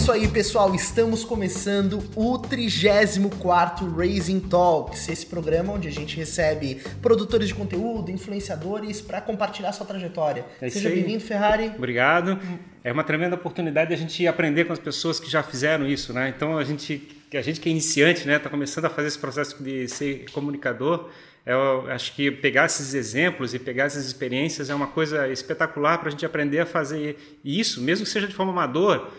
isso aí, pessoal. Estamos começando o 34 Raising Talks, esse programa onde a gente recebe produtores de conteúdo, influenciadores para compartilhar sua trajetória. É Seja bem-vindo, Ferrari. Obrigado. É uma tremenda oportunidade a gente aprender com as pessoas que já fizeram isso, né? Então a gente, a gente que é iniciante, né, está começando a fazer esse processo de ser comunicador. Eu acho que pegar esses exemplos e pegar essas experiências é uma coisa espetacular para a gente aprender a fazer isso, mesmo que seja de forma amador,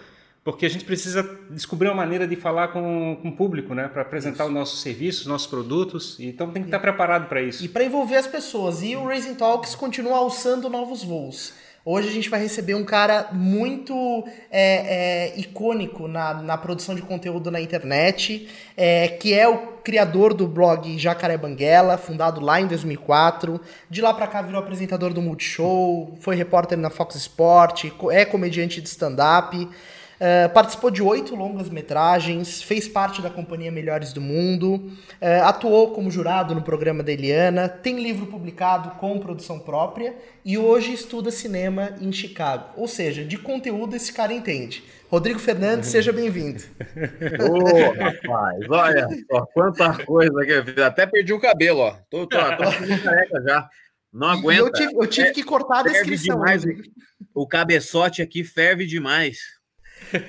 porque a gente precisa descobrir uma maneira de falar com, com o público, né, para apresentar os nossos serviços, nossos produtos. Então tem que estar preparado para isso. E para envolver as pessoas. E o Raising Talks continua alçando novos voos. Hoje a gente vai receber um cara muito é, é, icônico na, na produção de conteúdo na internet, é, que é o criador do blog Jacaré Banguela, fundado lá em 2004. De lá para cá virou apresentador do Multishow, foi repórter na Fox Sport, é comediante de stand-up. Uh, participou de oito longas metragens, fez parte da companhia Melhores do Mundo, uh, atuou como jurado no programa da Eliana, tem livro publicado com produção própria e hoje estuda cinema em Chicago. Ou seja, de conteúdo esse cara entende. Rodrigo Fernandes, uhum. seja bem-vindo. Ô, oh, rapaz, olha só quanta coisa que Até perdi o cabelo, ó. Tô, tô, tô careca já. Não aguento. Eu tive, eu tive que cortar a descrição. Demais. O cabeçote aqui ferve demais.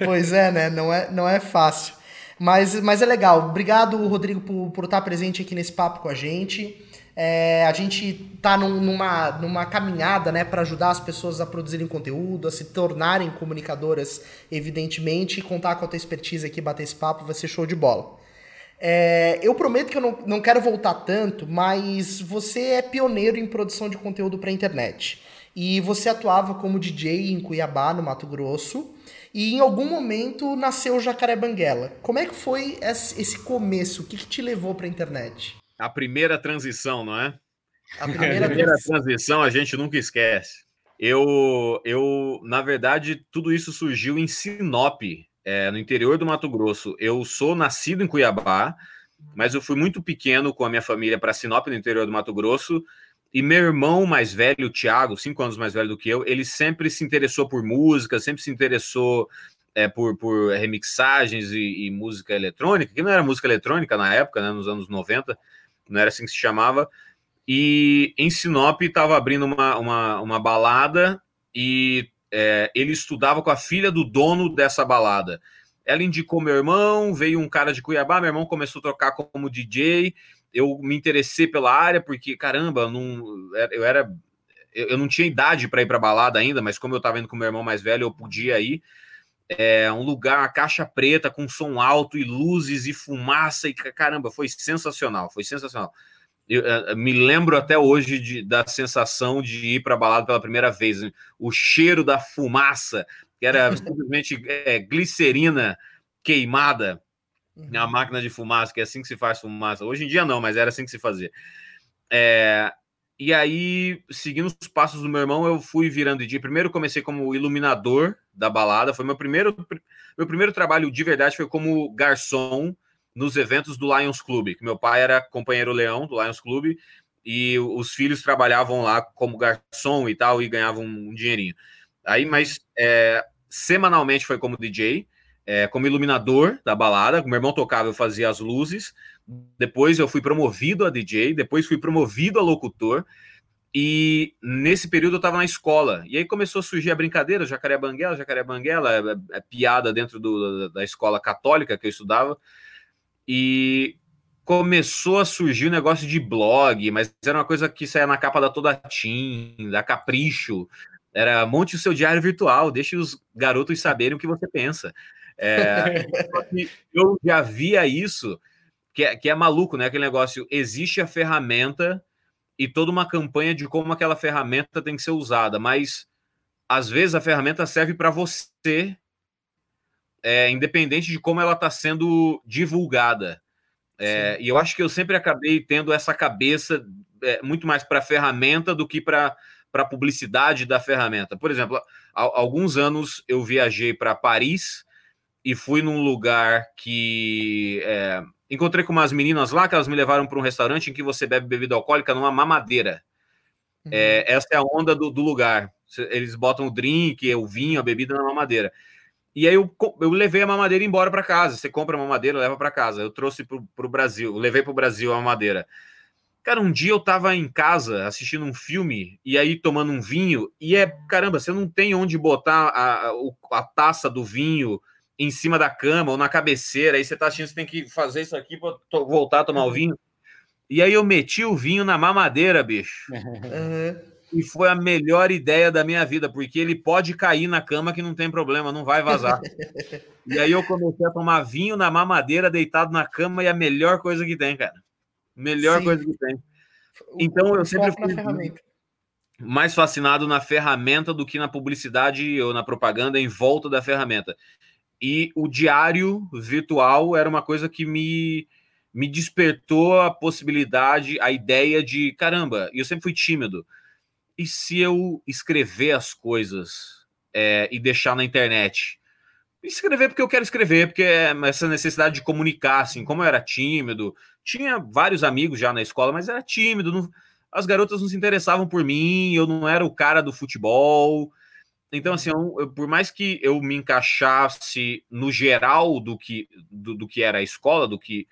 Pois é, né? Não é, não é fácil. Mas, mas é legal. Obrigado, Rodrigo, por, por estar presente aqui nesse papo com a gente. É, a gente está num, numa, numa caminhada né, para ajudar as pessoas a produzirem conteúdo, a se tornarem comunicadoras, evidentemente, e contar com a tua expertise aqui, bater esse papo, vai ser show de bola. É, eu prometo que eu não, não quero voltar tanto, mas você é pioneiro em produção de conteúdo para internet. E você atuava como DJ em Cuiabá, no Mato Grosso. E em algum momento nasceu o Jacaré Banguela. Como é que foi esse começo? O que, que te levou para a internet? A primeira transição, não é? A primeira, a primeira transição a gente nunca esquece. Eu, eu, na verdade, tudo isso surgiu em Sinop, é, no interior do Mato Grosso. Eu sou nascido em Cuiabá, mas eu fui muito pequeno com a minha família para Sinop, no interior do Mato Grosso, e meu irmão mais velho, o Thiago, cinco anos mais velho do que eu, ele sempre se interessou por música, sempre se interessou é, por, por remixagens e, e, música eletrônica, que não era música eletrônica na época, né, nos anos 90, não era assim que se chamava. E em Sinop estava abrindo uma, uma, uma balada e é, ele estudava com a filha do dono dessa balada. Ela indicou meu irmão, veio um cara de Cuiabá, meu irmão começou a tocar como DJ eu me interessei pela área porque, caramba, não, eu era. Eu não tinha idade para ir para balada ainda, mas como eu estava indo com meu irmão mais velho, eu podia ir. É um lugar, caixa preta, com som alto e luzes e fumaça, e caramba, foi sensacional, foi sensacional. Eu, eu me lembro até hoje de, da sensação de ir para balada pela primeira vez, o cheiro da fumaça, que era simplesmente é, glicerina queimada Uhum. A máquina de fumaça, que é assim que se faz fumaça. Hoje em dia não, mas era assim que se fazia. É, e aí, seguindo os passos do meu irmão, eu fui virando DJ. Primeiro comecei como iluminador da balada. Foi meu primeiro, meu primeiro trabalho de verdade foi como garçom nos eventos do Lions Club. Que meu pai era companheiro leão do Lions Club e os filhos trabalhavam lá como garçom e tal e ganhavam um dinheirinho. Aí, mas é, semanalmente foi como DJ é, como iluminador da balada. Meu irmão tocava, eu fazia as luzes. Depois eu fui promovido a DJ, depois fui promovido a locutor. E nesse período eu estava na escola. E aí começou a surgir a brincadeira, Jacaré Banguela, Jacaré Banguela, é, é piada dentro do, da escola católica que eu estudava. E começou a surgir o um negócio de blog, mas era uma coisa que saía na capa da Toda Tim, da Capricho. Era monte o seu diário virtual, deixe os garotos saberem o que você pensa. É, eu já via isso, que é, que é maluco, né? Aquele negócio, existe a ferramenta e toda uma campanha de como aquela ferramenta tem que ser usada, mas às vezes a ferramenta serve para você, é, independente de como ela está sendo divulgada. É, e eu acho que eu sempre acabei tendo essa cabeça é, muito mais para a ferramenta do que para a publicidade da ferramenta. Por exemplo, há, há alguns anos eu viajei para Paris e fui num lugar que é, encontrei com umas meninas lá que elas me levaram para um restaurante em que você bebe bebida alcoólica numa mamadeira. Uhum. É, essa é a onda do, do, lugar. Eles botam o drink, o vinho, a bebida na mamadeira. E aí eu, eu levei a mamadeira embora para casa. Você compra a mamadeira, leva para casa. Eu trouxe para o Brasil, levei para o Brasil a mamadeira. Cara, um dia eu tava em casa assistindo um filme e aí tomando um vinho, e é caramba, você não tem onde botar a, a, a taça do vinho em cima da cama ou na cabeceira, aí você tá assistindo, você tem que fazer isso aqui para voltar a tomar o vinho. E aí eu meti o vinho na mamadeira, bicho. Uhum. E foi a melhor ideia da minha vida, porque ele pode cair na cama que não tem problema, não vai vazar. e aí eu comecei a tomar vinho na mamadeira, deitado na cama, e a melhor coisa que tem, cara. Melhor Sim. coisa que tem. Então eu sempre fui mais fascinado na ferramenta do que na publicidade ou na propaganda em volta da ferramenta. E o diário virtual era uma coisa que me, me despertou a possibilidade, a ideia de caramba, eu sempre fui tímido e se eu escrever as coisas é, e deixar na internet? Escrever porque eu quero escrever, porque é essa necessidade de comunicar, assim, como eu era tímido, tinha vários amigos já na escola, mas era tímido, não, as garotas não se interessavam por mim, eu não era o cara do futebol. Então, assim, eu, por mais que eu me encaixasse no geral do que, do, do que era a escola, do que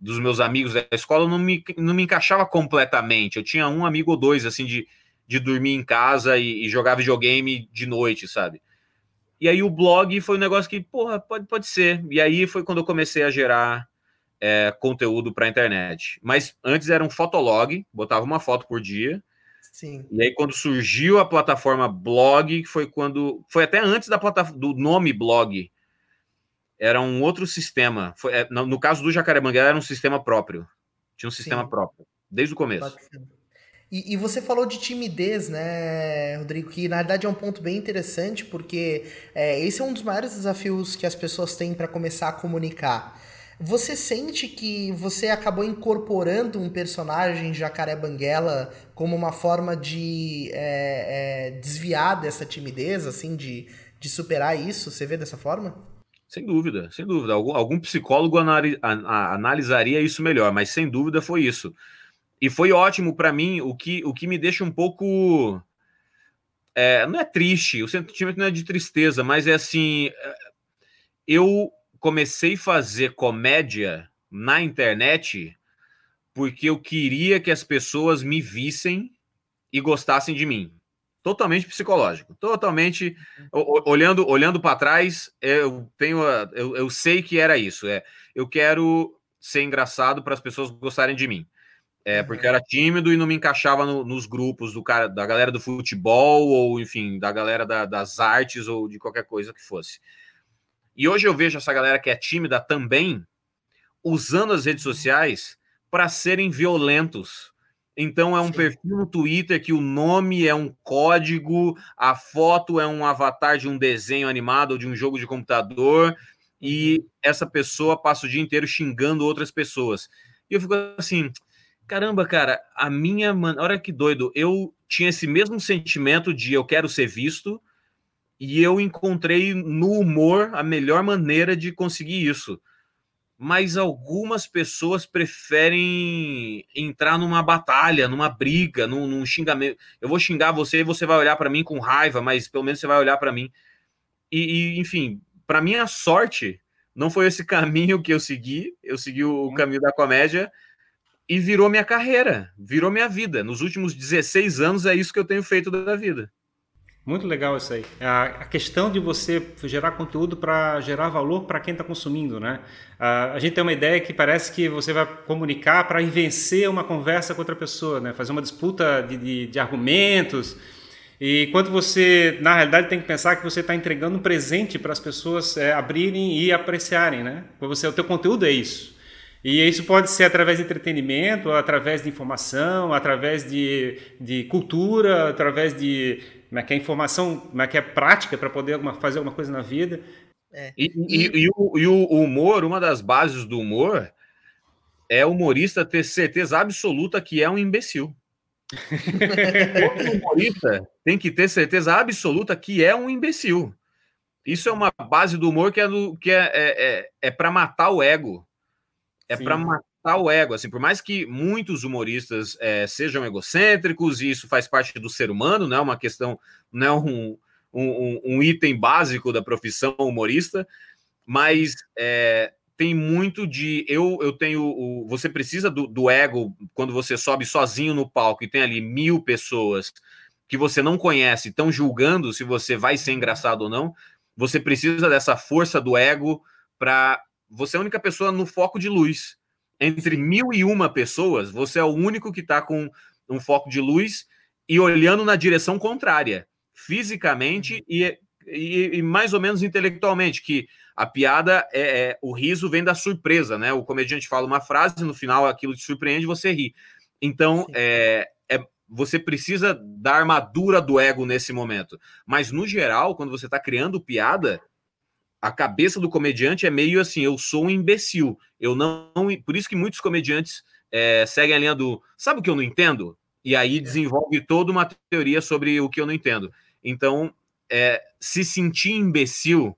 dos meus amigos da escola, eu não me, não me encaixava completamente. Eu tinha um amigo ou dois, assim, de, de dormir em casa e, e, jogar videogame de noite, sabe? E aí o blog foi um negócio que, porra, pode, pode ser. E aí foi quando eu comecei a gerar é, conteúdo para a internet. Mas antes era um fotolog, botava uma foto por dia. Sim. E aí quando surgiu a plataforma blog, foi quando. Foi até antes da plataforma do nome blog. Era um outro sistema. Foi, é, no, no, caso do Jacarebanguera, era um sistema próprio. Tinha um sistema Sim. próprio, desde o começo. E, e, você falou de timidez, né, Rodrigo? Que na verdade é um ponto bem interessante, porque é, esse é um dos maiores desafios que as pessoas têm para começar a comunicar. Você sente que você acabou incorporando um personagem Jacaré Banguela como uma forma de é, é, desviar dessa timidez, assim, de, de superar isso? Você vê dessa forma? Sem dúvida, sem dúvida. Algum, algum psicólogo analisaria isso melhor, mas sem dúvida foi isso. E foi ótimo para mim, o que, o que me deixa um pouco. É, não é triste, o sentimento não é de tristeza, mas é assim. É, eu comecei a fazer comédia na internet porque eu queria que as pessoas me vissem e gostassem de mim. Totalmente psicológico, totalmente olhando olhando para trás, eu tenho eu, eu sei que era isso, é, eu quero ser engraçado para as pessoas gostarem de mim. É, porque era tímido e não me encaixava no, nos grupos do cara, da galera do futebol, ou enfim, da galera da, das artes ou de qualquer coisa que fosse. E hoje eu vejo essa galera que é tímida também usando as redes sociais para serem violentos. Então é um Sim. perfil no Twitter que o nome é um código, a foto é um avatar de um desenho animado ou de um jogo de computador, e uhum. essa pessoa passa o dia inteiro xingando outras pessoas. E eu fico assim, caramba, cara, a minha. Olha que doido. Eu tinha esse mesmo sentimento de eu quero ser visto, e eu encontrei no humor a melhor maneira de conseguir isso. Mas algumas pessoas preferem entrar numa batalha, numa briga, num, num xingamento. Eu vou xingar você e você vai olhar para mim com raiva, mas pelo menos você vai olhar para mim. E, e enfim, para minha sorte, não foi esse caminho que eu segui. Eu segui o uhum. caminho da comédia e virou minha carreira, virou minha vida. Nos últimos 16 anos é isso que eu tenho feito da vida. Muito legal isso aí. A, questão de você gerar conteúdo para gerar valor para quem está consumindo, né? A, gente tem uma ideia que parece que você vai comunicar para vencer uma conversa com outra pessoa, né? Fazer uma disputa de, de, de argumentos. E quando você, na realidade, tem que pensar que você está entregando um presente para as pessoas é, abrirem e apreciarem, né? Você, o teu conteúdo é isso. E isso pode ser através de entretenimento, através de informação, através de, de cultura, através de como é que é informação, como é que é prática para poder fazer alguma coisa na vida. É. E, e, e, o, e o humor, uma das bases do humor é o humorista ter certeza absoluta que é um imbecil. Todo humorista tem que ter certeza absoluta que é um imbecil. Isso é uma base do humor que é, do, que é, é, é, é para matar o ego. É para matar o ego. Assim, por mais que muitos humoristas é, sejam egocêntricos, e isso faz parte do ser humano, não é uma questão, não é um, um, um, um item básico da profissão humorista, mas é, tem muito de eu eu tenho o, você precisa do, do, ego quando você sobe sozinho no palco e tem ali mil pessoas que você não conhece estão julgando se você vai ser engraçado ou não você precisa dessa força do ego para você é a única pessoa no foco de luz entre mil e uma pessoas você é o único que está com um foco de luz e olhando na direção contrária fisicamente e, e, e mais ou menos intelectualmente que a piada é, é, o riso vem da surpresa, né? O comediante fala uma frase, no final aquilo te surpreende, você ri. Então, é, é, você precisa da armadura do ego nesse momento. Mas, no geral, quando você está criando piada, a cabeça do comediante é meio assim: eu sou um imbecil. Eu não. Por isso que muitos comediantes é, seguem a linha do. Sabe o que eu não entendo? E aí é. desenvolve toda uma teoria sobre o que eu não entendo. Então, é, se sentir imbecil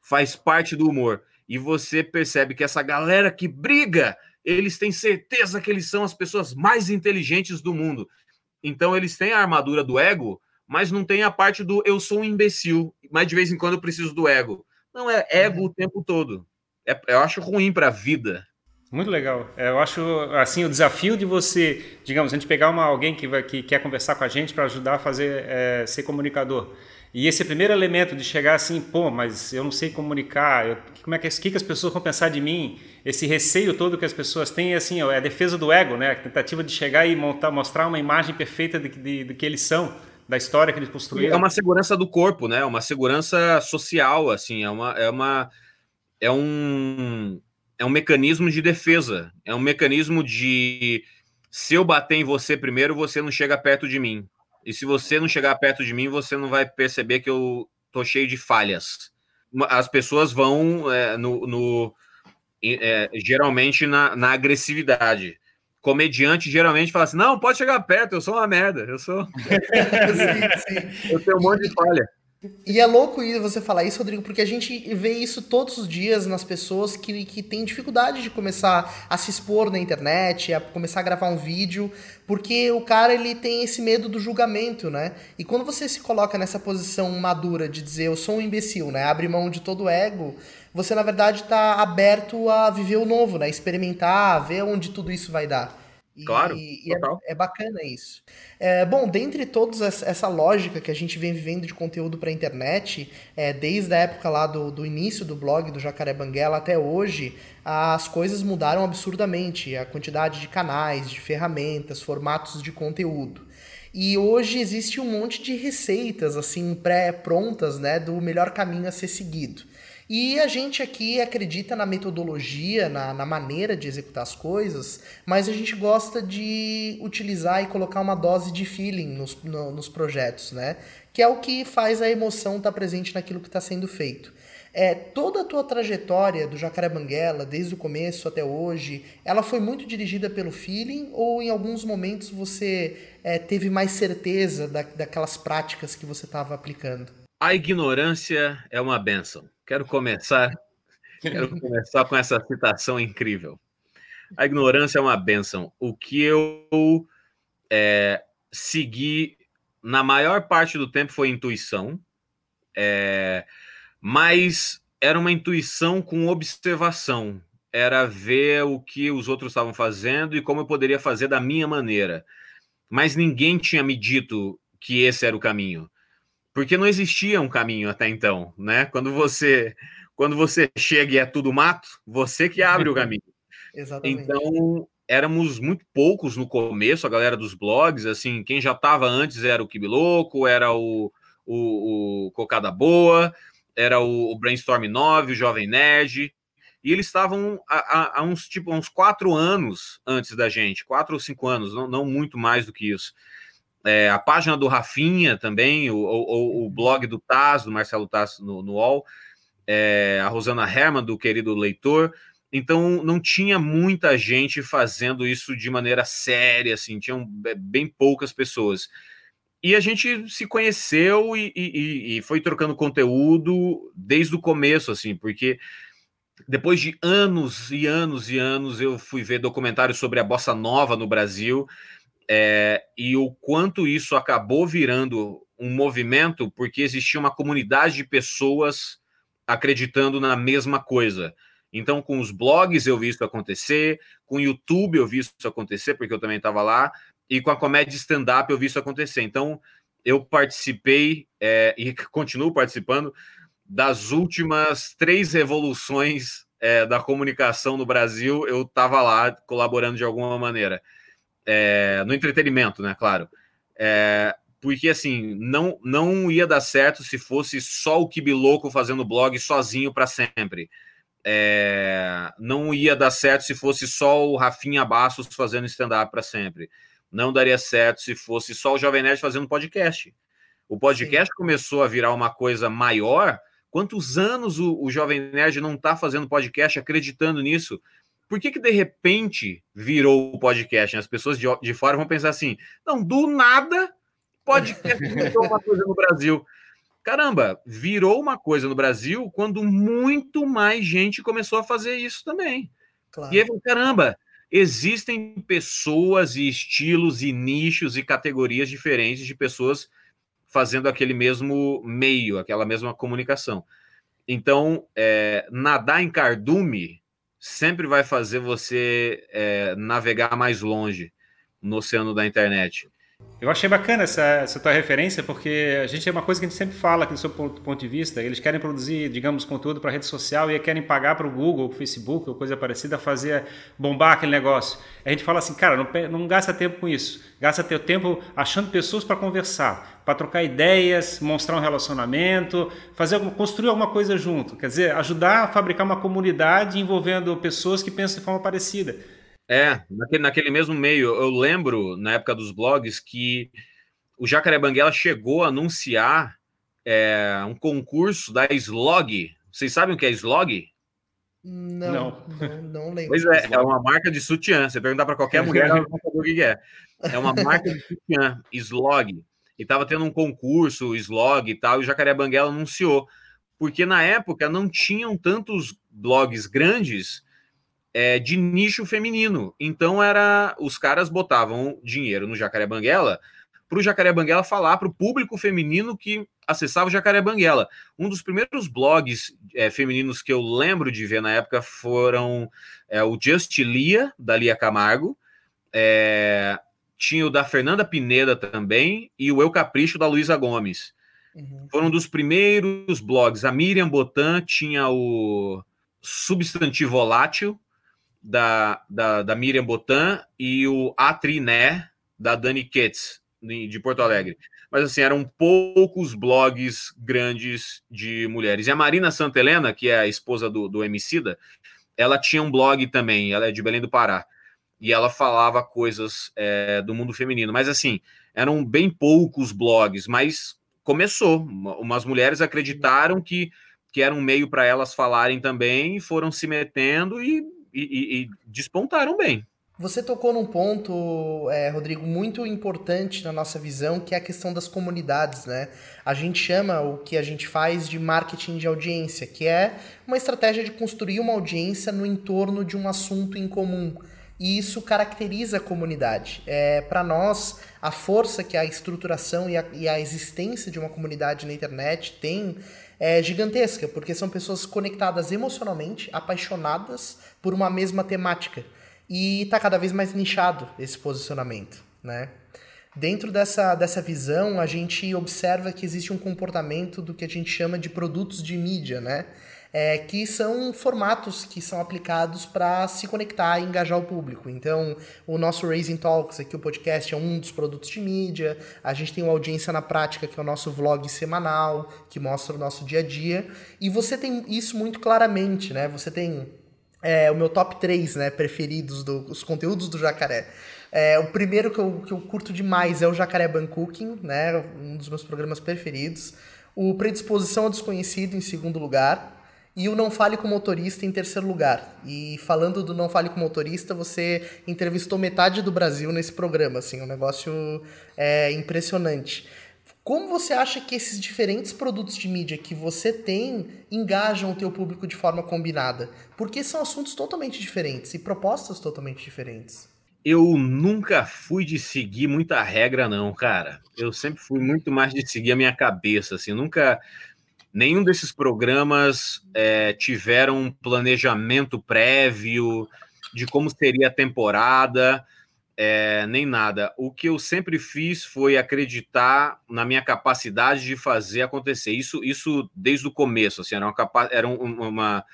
faz parte do humor. E você percebe que essa galera que briga, eles têm certeza que eles são as pessoas mais inteligentes do mundo. Então eles têm a armadura do ego, mas não tem a parte do eu sou um imbecil, mas de vez em quando eu preciso do ego. Não é ego o tempo todo. É, eu acho ruim para a vida. Muito legal. É, eu acho assim o desafio de você, digamos, a gente pegar uma, alguém que, vai, que quer conversar com a gente para ajudar a fazer é, ser comunicador. E esse primeiro elemento de chegar assim, pô, mas eu não sei comunicar, eu, como é que, que, que as pessoas vão pensar de mim? Esse receio todo que as pessoas têm, assim, é a defesa do ego, né? A tentativa de chegar e montar, mostrar uma imagem perfeita de que eles são, da história que eles construíram. É uma segurança do corpo, né? Uma segurança social, assim, é uma, é uma, é um, é um mecanismo de defesa, é um mecanismo de se eu bater em você primeiro, você não chega perto de mim. E se você não chegar perto de mim, você não vai perceber que eu tô cheio de falhas. As pessoas vão é, no, no é, geralmente na, na, agressividade. Comediante geralmente fala assim: não, pode chegar perto, eu sou uma merda, eu sou. sim, sim. Eu tenho um monte de falha. E é louco você falar isso, Rodrigo, porque a gente vê isso todos os dias nas pessoas que, que têm dificuldade de começar a se expor na internet, a começar a gravar um vídeo, porque o cara ele tem esse medo do julgamento, né? E quando você se coloca nessa posição madura de dizer eu sou um imbecil, né? Abre mão de todo o ego, você na verdade está aberto a viver o novo, né? Experimentar, ver onde tudo isso vai dar. Claro, e, e é, é, bacana isso. É, bom, dentre todos essa lógica que a gente vem vivendo de conteúdo para a internet, é, desde a época lá do, do início do blog do Jacaré Banguela até hoje, as coisas mudaram absurdamente. A quantidade de canais, de ferramentas, formatos de conteúdo. E hoje existe um monte de receitas assim pré-prontas, né, do melhor caminho a ser seguido. E a gente aqui acredita na metodologia, na, na maneira de executar as coisas, mas a gente gosta de utilizar e colocar uma dose de feeling nos, no, nos projetos, né? Que é o que faz a emoção estar tá presente naquilo que está sendo feito. É, toda a tua trajetória do Jacaré Banguela, desde o começo até hoje, ela foi muito dirigida pelo feeling ou em alguns momentos você é, teve mais certeza da, daquelas práticas que você estava aplicando? A ignorância é uma benção. Quero começar, quero começar com essa citação incrível. A ignorância é uma benção. O que eu é, segui na maior parte do tempo foi intuição, é, mas era uma intuição com observação. Era ver o que os outros estavam fazendo e como eu poderia fazer da minha maneira. Mas ninguém tinha me dito que esse era o caminho porque não existia um caminho até então, né? Quando você quando você chega e é tudo mato, você que abre o caminho. Exatamente. Então, éramos muito poucos no começo, a galera dos blogs, assim, quem já estava antes era o Kibiloco, era o, o, o Cocada Boa, era o, o Brainstorm 9, o Jovem Nerd, e eles estavam há, uns tipo uns quatro anos antes da gente, quatro ou cinco anos, não, não muito mais do que isso é, a página do Rafinha também, o, o, o, blog do Taz, do Marcelo Taz no, no UOL, é, a Rosana Herman, do querido leitor. Então, não tinha muita gente fazendo isso de maneira séria, assim, tinham bem poucas pessoas. E a gente se conheceu e, e, e foi trocando conteúdo desde o começo, assim, porque depois de anos e anos e anos, eu fui ver documentários sobre a bossa nova no Brasil é, e o quanto isso acabou virando um movimento porque existia uma comunidade de pessoas acreditando na mesma coisa. Então, com os blogs eu vi isso acontecer, com o YouTube eu vi isso acontecer, porque eu também estava lá, e com a comédia stand-up eu vi isso acontecer. Então, eu participei é, e continuo participando das últimas três revoluções é, da comunicação no Brasil. Eu estava lá colaborando de alguma maneira. É, no entretenimento, né? Claro. É, porque assim, não, não ia dar certo se fosse só o Kibiloco fazendo blog sozinho para sempre. É, não ia dar certo se fosse só o Rafinha Bastos fazendo stand-up para sempre. Não daria certo se fosse só o Jovem Nerd fazendo podcast. O podcast Sim. começou a virar uma coisa maior. Quantos anos o, o Jovem Nerd não está fazendo podcast acreditando nisso? Por que, que de repente virou o podcast? As pessoas de, de fora vão pensar assim: não, do nada, podcast virou uma coisa no Brasil. Caramba, virou uma coisa no Brasil quando muito mais gente começou a fazer isso também. Claro. E aí, caramba, existem pessoas e estilos e nichos e categorias diferentes de pessoas fazendo aquele mesmo meio, aquela mesma comunicação. Então, é, nadar em cardume sempre vai fazer você é, navegar mais longe no oceano da internet. Eu achei bacana essa, essa tua referência, porque a gente é uma coisa que a gente sempre fala aqui do seu ponto, ponto de vista. Eles querem produzir, digamos, conteúdo para rede social e querem pagar para o Google, o Facebook ou coisa parecida, fazer bombar aquele negócio. A gente fala assim, cara, não, não gasta tempo com isso. Gasta teu tempo achando pessoas para conversar, para trocar ideias, mostrar um relacionamento, fazer construir alguma coisa junto. Quer dizer, ajudar a fabricar uma comunidade envolvendo pessoas que pensam de forma parecida. É, naquele, naquele mesmo meio, eu lembro, na época dos blogs, que o Jacaré Banguela chegou a anunciar é, um concurso da Slog. Vocês sabem o que é Slog? Não, não, não, não lembro. Pois é, é uma marca de sutiã. Você perguntar para qualquer mulher, ela não sabe o que é. É uma marca de sutiã, Slog. E estava tendo um concurso, Slog e tal, e o Jacaré Banguela anunciou. Porque na época não tinham tantos blogs grandes é, de nicho feminino. Então era os caras botavam dinheiro no Jacaré Banguela para o Jacaré Banguela falar para o público feminino que acessava o Jacaré Banguela. Um dos primeiros blogs é, femininos que eu lembro de ver na época foram é, o Just Lia, da Lia Camargo, é, tinha o da Fernanda Pineda também, e o Eu Capricho, da Luísa Gomes. Uhum. Foram um dos primeiros blogs. A Miriam Botan tinha o Substantivo Volátil, da, da, da Miriam Botan e o Atriné, da Dani Ketz, de Porto Alegre. Mas, assim, eram poucos blogs grandes de mulheres. E a Marina Santa Helena, que é a esposa do, do Emicida, ela tinha um blog também, ela é de Belém do Pará. E ela falava coisas é, do mundo feminino. Mas, assim, eram bem poucos blogs, mas começou. Umas mulheres acreditaram que, que era um meio para elas falarem também, foram se metendo e e, e, despontaram bem. Você tocou num ponto, é, Rodrigo, muito importante na nossa visão, que é a questão das comunidades, né? A gente chama o que a gente faz de marketing de audiência, que é uma estratégia de construir uma audiência no entorno de um assunto em comum. E isso caracteriza a comunidade. É, Para nós, a força que a estruturação e a, e a existência de uma comunidade na internet tem é gigantesca, porque são pessoas conectadas emocionalmente, apaixonadas por uma mesma temática. E está cada vez mais nichado esse posicionamento, né? Dentro dessa, dessa visão, a gente observa que existe um comportamento do que a gente chama de produtos de mídia, né? é, que são formatos que são aplicados para se conectar e engajar o público. Então, o nosso Raising Talks, aqui o podcast, é um dos produtos de mídia. A gente tem o Audiência na Prática, que é o nosso vlog semanal, que mostra o nosso dia a dia. E você tem isso muito claramente, né? Você tem é, o meu top 3 né, preferidos dos conteúdos do Jacaré. É, o primeiro que eu, que eu curto demais é o Jacaré Cooking, né? Um dos meus programas preferidos. O Predisposição ao Desconhecido, em segundo lugar e o Não Fale com Motorista em terceiro lugar. E falando do Não Fale com Motorista, você entrevistou metade do Brasil nesse programa, assim, um negócio é, impressionante. Como você acha que esses diferentes produtos de mídia que você tem engajam o teu público de forma combinada? Porque são assuntos totalmente diferentes e propostas totalmente diferentes. Eu nunca fui de seguir muita regra, não, cara. Eu sempre fui muito mais de seguir a minha cabeça, assim. Nunca. Nenhum desses programas é, tiveram um planejamento prévio de como seria a temporada, é, nem nada. O que eu sempre fiz foi acreditar na minha capacidade de fazer acontecer. Isso, isso desde o começo, assim, era uma, era uma,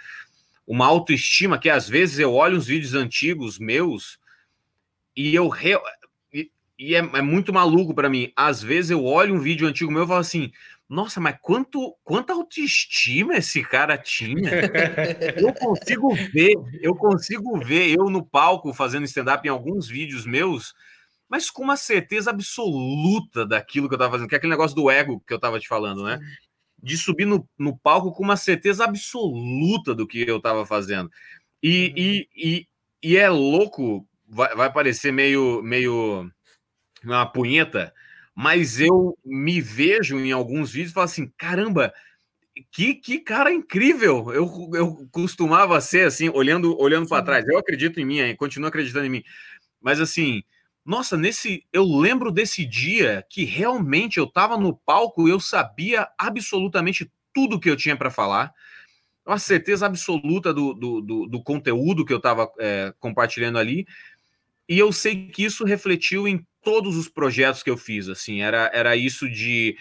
uma autoestima que às vezes eu olho uns vídeos antigos meus e eu re... e, e é, é, muito maluco para mim. Às vezes eu olho um vídeo antigo meu e falo assim: nossa, mas quanto, quanta autoestima esse cara tinha. eu consigo ver, eu consigo ver eu no palco fazendo stand-up em alguns vídeos meus, mas com uma certeza absoluta daquilo que eu tava fazendo, que é aquele negócio do ego que eu tava te falando, né? De subir no, no palco com uma certeza absoluta do que eu tava fazendo. E, uhum. e, e, e é louco vai, vai parecer meio, meio uma punheta, mas eu me vejo em alguns vídeos e falo assim: caramba, que, que cara incrível! Eu, eu costumava ser assim, olhando, olhando para trás. Eu acredito em mim, continuo acreditando em mim, mas assim. Nossa, nesse eu lembro desse dia que realmente eu estava no palco e eu sabia absolutamente tudo que eu tinha para falar uma certeza absoluta do, do, do, do conteúdo que eu estava é, compartilhando ali. E eu sei que isso refletiu em todos os projetos que eu fiz, assim, era, era isso de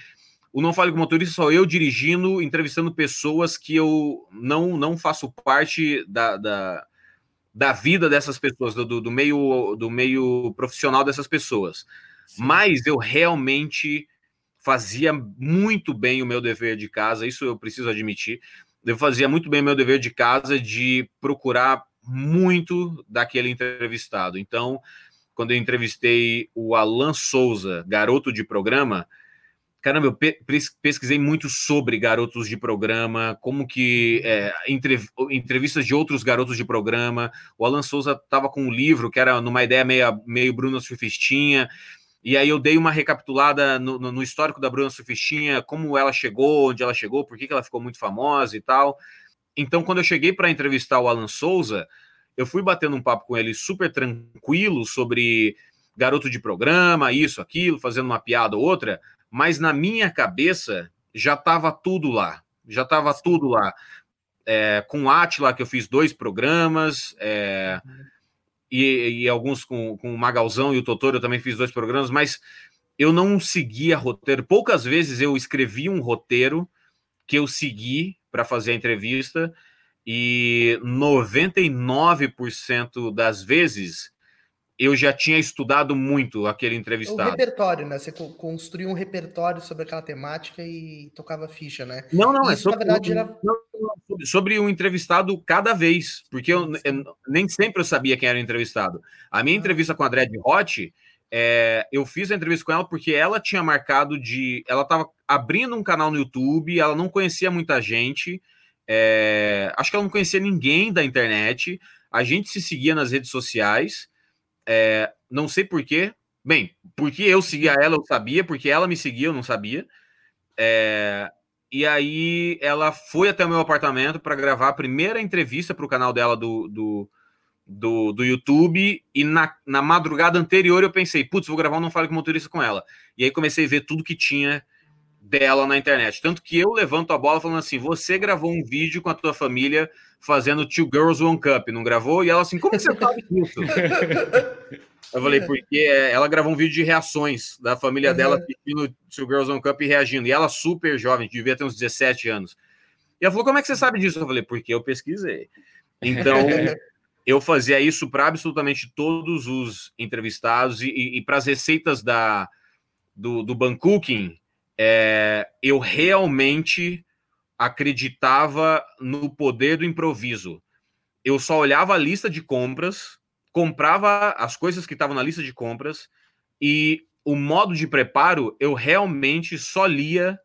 o Não Fale com Motorista só eu dirigindo, entrevistando pessoas que eu não, não faço parte da, da, da vida dessas pessoas, do, do, meio, do meio profissional dessas pessoas. Sim. Mas eu realmente fazia muito bem o meu dever de casa, isso eu preciso admitir. Eu fazia muito bem o meu dever de casa de procurar muito daquele entrevistado. Então, quando eu entrevistei o Alan Souza, garoto de programa, caramba, eu pesquisei muito sobre garotos de programa, como que é, entrevistas de outros garotos de programa. O Alan Souza estava com um livro que era numa ideia meio, meio Bruna Surfistinha. E aí eu dei uma recapitulada no, no, histórico da Bruna Surfistinha, como ela chegou, onde ela chegou, por que, que ela ficou muito famosa e tal. Então, quando eu cheguei para entrevistar o Alan Souza, eu fui batendo um papo com ele super tranquilo sobre garoto de programa, isso, aquilo, fazendo uma piada ou outra, mas na minha cabeça já estava tudo lá. Já estava tudo lá. É, com o Atila, que eu fiz dois programas, é, e, e, alguns com, com o Magalzão e o Totoro, eu também fiz dois programas, mas eu não seguia roteiro. Poucas vezes eu escrevi um roteiro que eu segui para fazer a entrevista e 99% das vezes eu já tinha estudado muito aquele entrevistado. O repertório, né? Você construiu um repertório sobre aquela temática e tocava ficha, né? Não, não, é Isso, é sobre, na verdade, era... sobre o entrevistado cada vez, porque eu, eu, nem sempre eu sabia quem era o entrevistado. A minha ah. entrevista com a Dredd Hot, é, eu fiz a entrevista com ela porque ela tinha marcado de. Ela estava abrindo um canal no YouTube, ela não conhecia muita gente. É, acho que ela não conhecia ninguém da internet. A gente se seguia nas redes sociais. É, não sei porquê. Bem, porque eu seguia ela, eu sabia, porque ela me seguia, eu não sabia. É, e aí ela foi até o meu apartamento para gravar a primeira entrevista para o canal dela do, do, do, do YouTube. E na, na madrugada anterior eu pensei, putz, vou gravar um Não Fale com Motorista com ela. E aí comecei a ver tudo que tinha dela na internet. Tanto que eu levanto a bola falando assim: você gravou um vídeo com a tua família fazendo Two Girls One Cup, não gravou? E ela assim, como você sabe disso? eu falei, porque ela gravou um vídeo de reações da família uhum. dela assistindo Two Girls One Cup e reagindo. E ela super jovem, devia ter uns 17 anos. E ela falou: como é que você sabe disso? Eu falei, porque eu pesquisei. Então. eu fazia isso para absolutamente todos os entrevistados e, e, e para as receitas da, do, do Cooking é, eu realmente acreditava no poder do improviso. Eu só olhava a lista de compras, comprava as coisas que estavam na lista de compras e o modo de preparo eu realmente só lia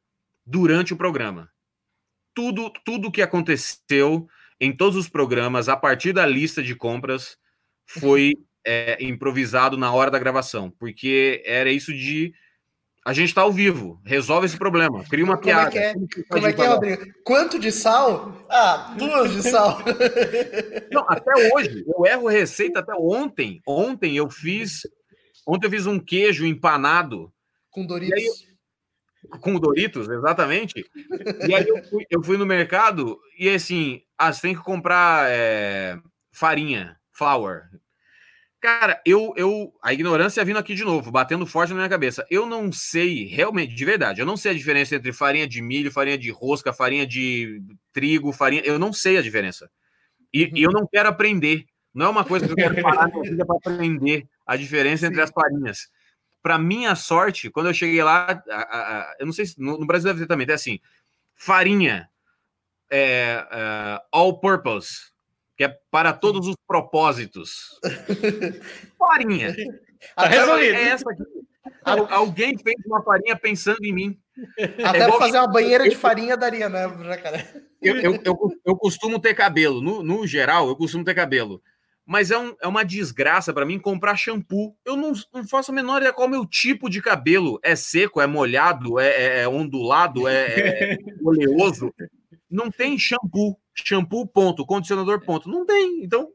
durante o programa. Tudo, tudo que aconteceu em todos os programas a partir da lista de compras foi é, improvisado na hora da gravação, porque era isso de A gente está ao vivo. Resolve esse problema. Cria uma Como piada. É é? Como é que é, Rodrigo? Quanto de sal? Ah, duas de sal. Não, até hoje. Eu erro receita até ontem. Ontem eu fiz. Ontem eu fiz um queijo empanado. Com Doritos. com Doritos, exatamente. E aí eu fui, eu fui, no mercado e assim, ah, você tem que comprar é, farinha, flour. Cara, eu, eu. A ignorância vindo aqui de novo, batendo forte na minha cabeça. Eu não sei, realmente, de verdade, eu não sei a diferença entre farinha de milho, farinha de rosca, farinha de trigo, farinha. Eu não sei a diferença. E, e eu não quero aprender. Não é uma coisa que eu quero parar para aprender a diferença entre as farinhas. Para minha sorte, quando eu cheguei lá, a, a, a, eu não sei se no, no, Brasil deve ter também, é assim: farinha, é, é, all purpose que é para todos os propósitos. farinha. Tá resolvido. É essa aqui. Alguém fez uma farinha pensando em mim. Até é fazer uma banheira de farinha daria, né, jacaré? Eu, eu, eu, eu, costumo ter cabelo. No, no geral, eu costumo ter cabelo. Mas é, um, é uma desgraça para mim comprar shampoo. Eu não, não faço a menor ideia qual é o meu tipo de cabelo. É seco, é molhado, é, é, é ondulado, é, é oleoso. Não tem shampoo shampoo, ponto, condicionador, ponto. Não tem. Então,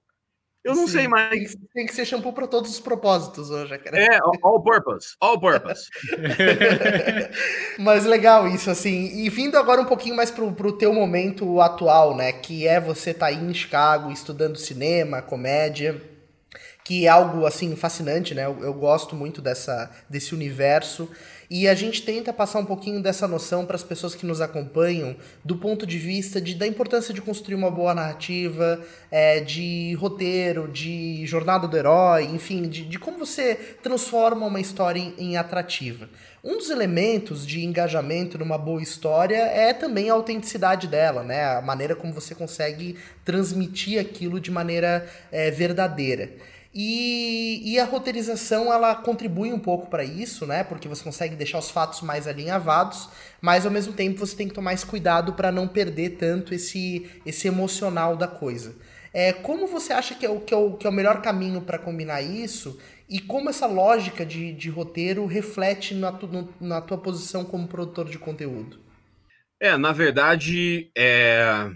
eu não Sim, sei mais. Tem que, tem que, ser shampoo para todos os propósitos hoje, cara. É, all purpose, all purpose. Mas legal isso, assim. E vindo agora um pouquinho mais pro, pro teu momento atual, né? Que é você tá aí em Chicago estudando cinema, comédia, que é algo, assim, fascinante, né? Eu, eu gosto muito dessa, desse universo. E a gente tenta passar um pouquinho dessa noção para as pessoas que nos acompanham, do ponto de vista de, da importância de construir uma boa narrativa, é, de roteiro, de jornada do herói, enfim, de, de como você transforma uma história em, em atrativa. Um dos elementos de engajamento numa boa história é também a autenticidade dela, né? A maneira como você consegue transmitir aquilo de maneira é, verdadeira. E, e a roteirização ela contribui um pouco para isso, né? Porque você consegue deixar os fatos mais alinhavados, mas ao mesmo tempo você tem que tomar esse cuidado para não perder tanto esse, esse emocional da coisa. É, como você acha que é o, que é o, que é o melhor caminho para combinar isso? E como essa lógica de, de roteiro reflete na, tu, no, na tua posição como produtor de conteúdo? É, na verdade, é,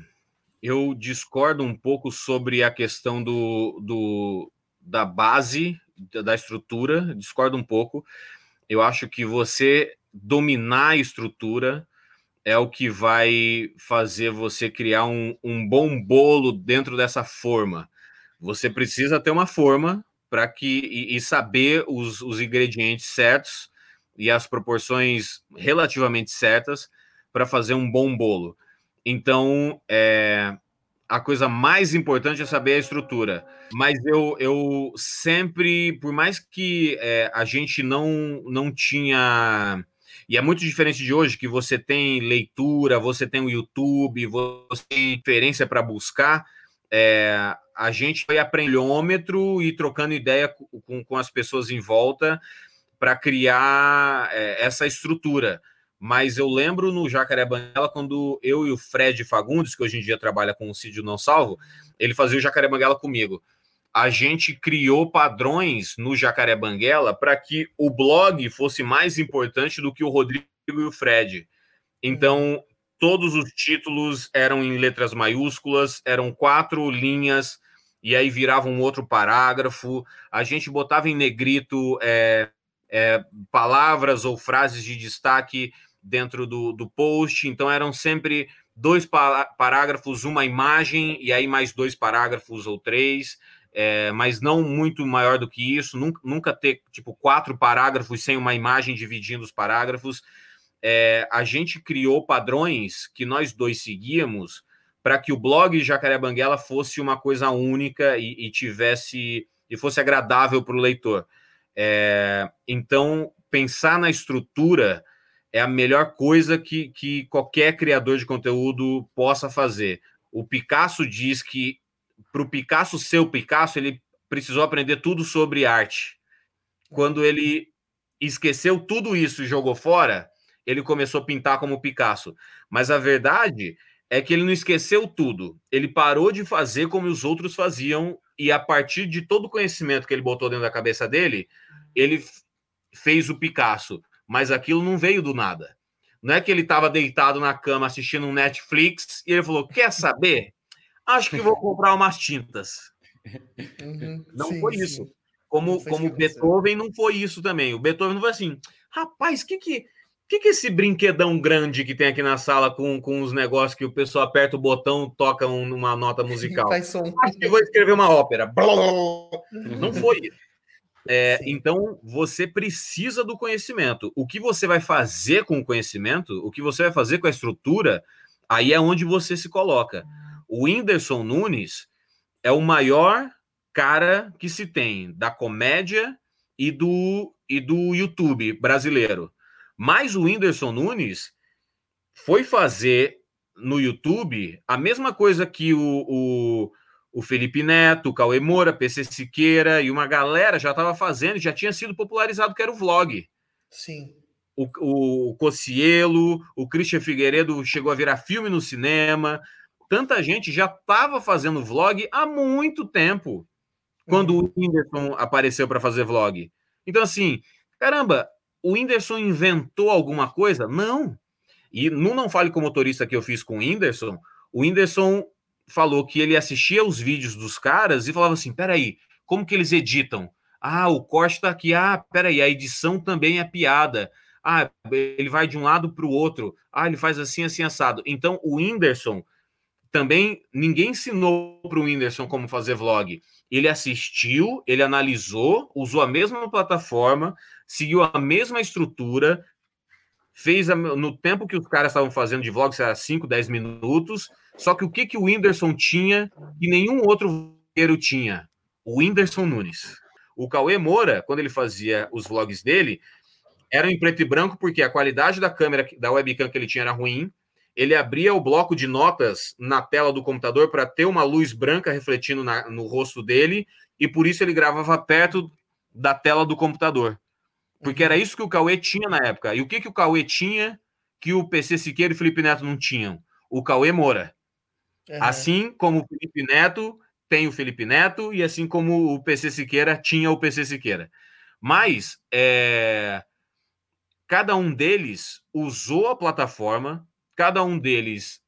eu discordo um pouco sobre a questão do, do, da base, da estrutura, discordo um pouco. Eu acho que você dominar a estrutura é o que vai fazer você criar um, um bom bolo dentro dessa forma. Você precisa ter uma forma para que e, e saber os, os ingredientes certos e as proporções relativamente certas para fazer um bom bolo. Então, é, a coisa mais importante é saber a estrutura. Mas eu, eu sempre, por mais que é, a gente não, não tinha. E é muito diferente de hoje, que você tem leitura, você tem o YouTube, você tem referência para buscar. É, a gente foi aprendômetro e trocando ideia com, com as pessoas em volta para criar é, essa estrutura mas eu lembro no Jacaré Banguela, quando eu e o Fred Fagundes, que hoje em dia trabalha com o Cídio Não Salvo, ele fazia o Jacaré Banguela comigo. A gente criou padrões no Jacaré Banguela para que o blog fosse mais importante do que o Rodrigo e o Fred. Então, todos os títulos eram em letras maiúsculas, eram quatro linhas, e aí virava um outro parágrafo. A gente botava em negrito é, é, palavras ou frases de destaque dentro do, do post, então eram sempre dois parágrafos, uma imagem, e aí mais dois parágrafos ou três, é, mas não muito maior do que isso, nunca, nunca ter tipo quatro parágrafos sem uma imagem dividindo os parágrafos. É, a gente criou padrões que nós dois seguíamos para que o blog Jacaré Banguela fosse uma coisa única e, e tivesse e fosse agradável para o leitor. É, então, pensar na estrutura é a melhor coisa que, que qualquer criador de conteúdo possa fazer. O Picasso diz que para o Picasso ser o Picasso, ele precisou aprender tudo sobre arte. Quando ele esqueceu tudo isso e jogou fora, ele começou a pintar como Picasso. Mas a verdade é que ele não esqueceu tudo. Ele parou de fazer como os outros faziam e a partir de todo o conhecimento que ele botou dentro da cabeça dele, ele fez o Picasso mas aquilo não veio do nada. Não é que ele estava deitado na cama assistindo um Netflix e ele falou: Quer saber? Acho que vou comprar umas tintas. Uhum, não sim, foi isso. Sim. Como, como Beethoven não foi isso também. O Beethoven não foi assim, rapaz, que que que, que esse brinquedão grande que tem aqui na sala com, com os negócios que o pessoal aperta o botão, toca um, uma nota musical? Faz som. Eu vou escrever uma ópera. Não foi isso. É, então, você precisa do conhecimento. O que você vai fazer com o conhecimento, o que você vai fazer com a estrutura, aí é onde você se coloca. O Whindersson Nunes é o maior cara que se tem da comédia e do, e do YouTube brasileiro. Mas o Whindersson Nunes foi fazer no YouTube a mesma coisa que o, o, o Felipe Neto, o Cauê Moura, PC Siqueira e uma galera já estava fazendo, já tinha sido popularizado, que era o vlog. Sim. O, o, o Cocielo, o Christian Figueiredo chegou a virar filme no cinema. Tanta gente já estava fazendo vlog há muito tempo, quando uhum. o Whindersson apareceu para fazer vlog. Então, assim, caramba, o Whindersson inventou alguma coisa? Não. E no Não Fale com o Motorista que eu fiz com o Whindersson, o Whindersson falou que ele assistia os vídeos dos caras e falava assim: peraí, como que eles editam? Ah, o corte tá aqui. Ah, peraí, a edição também é piada. Ah, ele vai de um lado para o outro. Ah, ele faz assim, assim, assado. Então, o Whindersson também, ninguém ensinou para o Whindersson como fazer vlog. Ele assistiu, ele analisou, usou a mesma plataforma, seguiu a mesma estrutura, fez a, no tempo que os caras estavam fazendo de vlog, era 5, 10 minutos. Só que o que, que o Whindersson tinha que nenhum outro vlogueiro tinha? O Whindersson Nunes. O Cauê Moura, quando ele fazia os vlogs dele, eram em preto e branco porque a qualidade da câmera, da webcam que ele tinha era ruim. Ele abria o bloco de notas na tela do computador para ter uma luz branca refletindo na, no rosto dele, e por isso ele gravava perto da tela do computador. Porque era isso que o Cauê tinha na época. E o que, que o Cauê tinha que o PC Siqueira e o Felipe Neto não tinham? O Cauê Moura. Uhum. Assim como o Felipe Neto tem o Felipe Neto e assim como o PC Siqueira tinha o PC Siqueira. Mas é... cada um deles usou a plataforma, cada um deles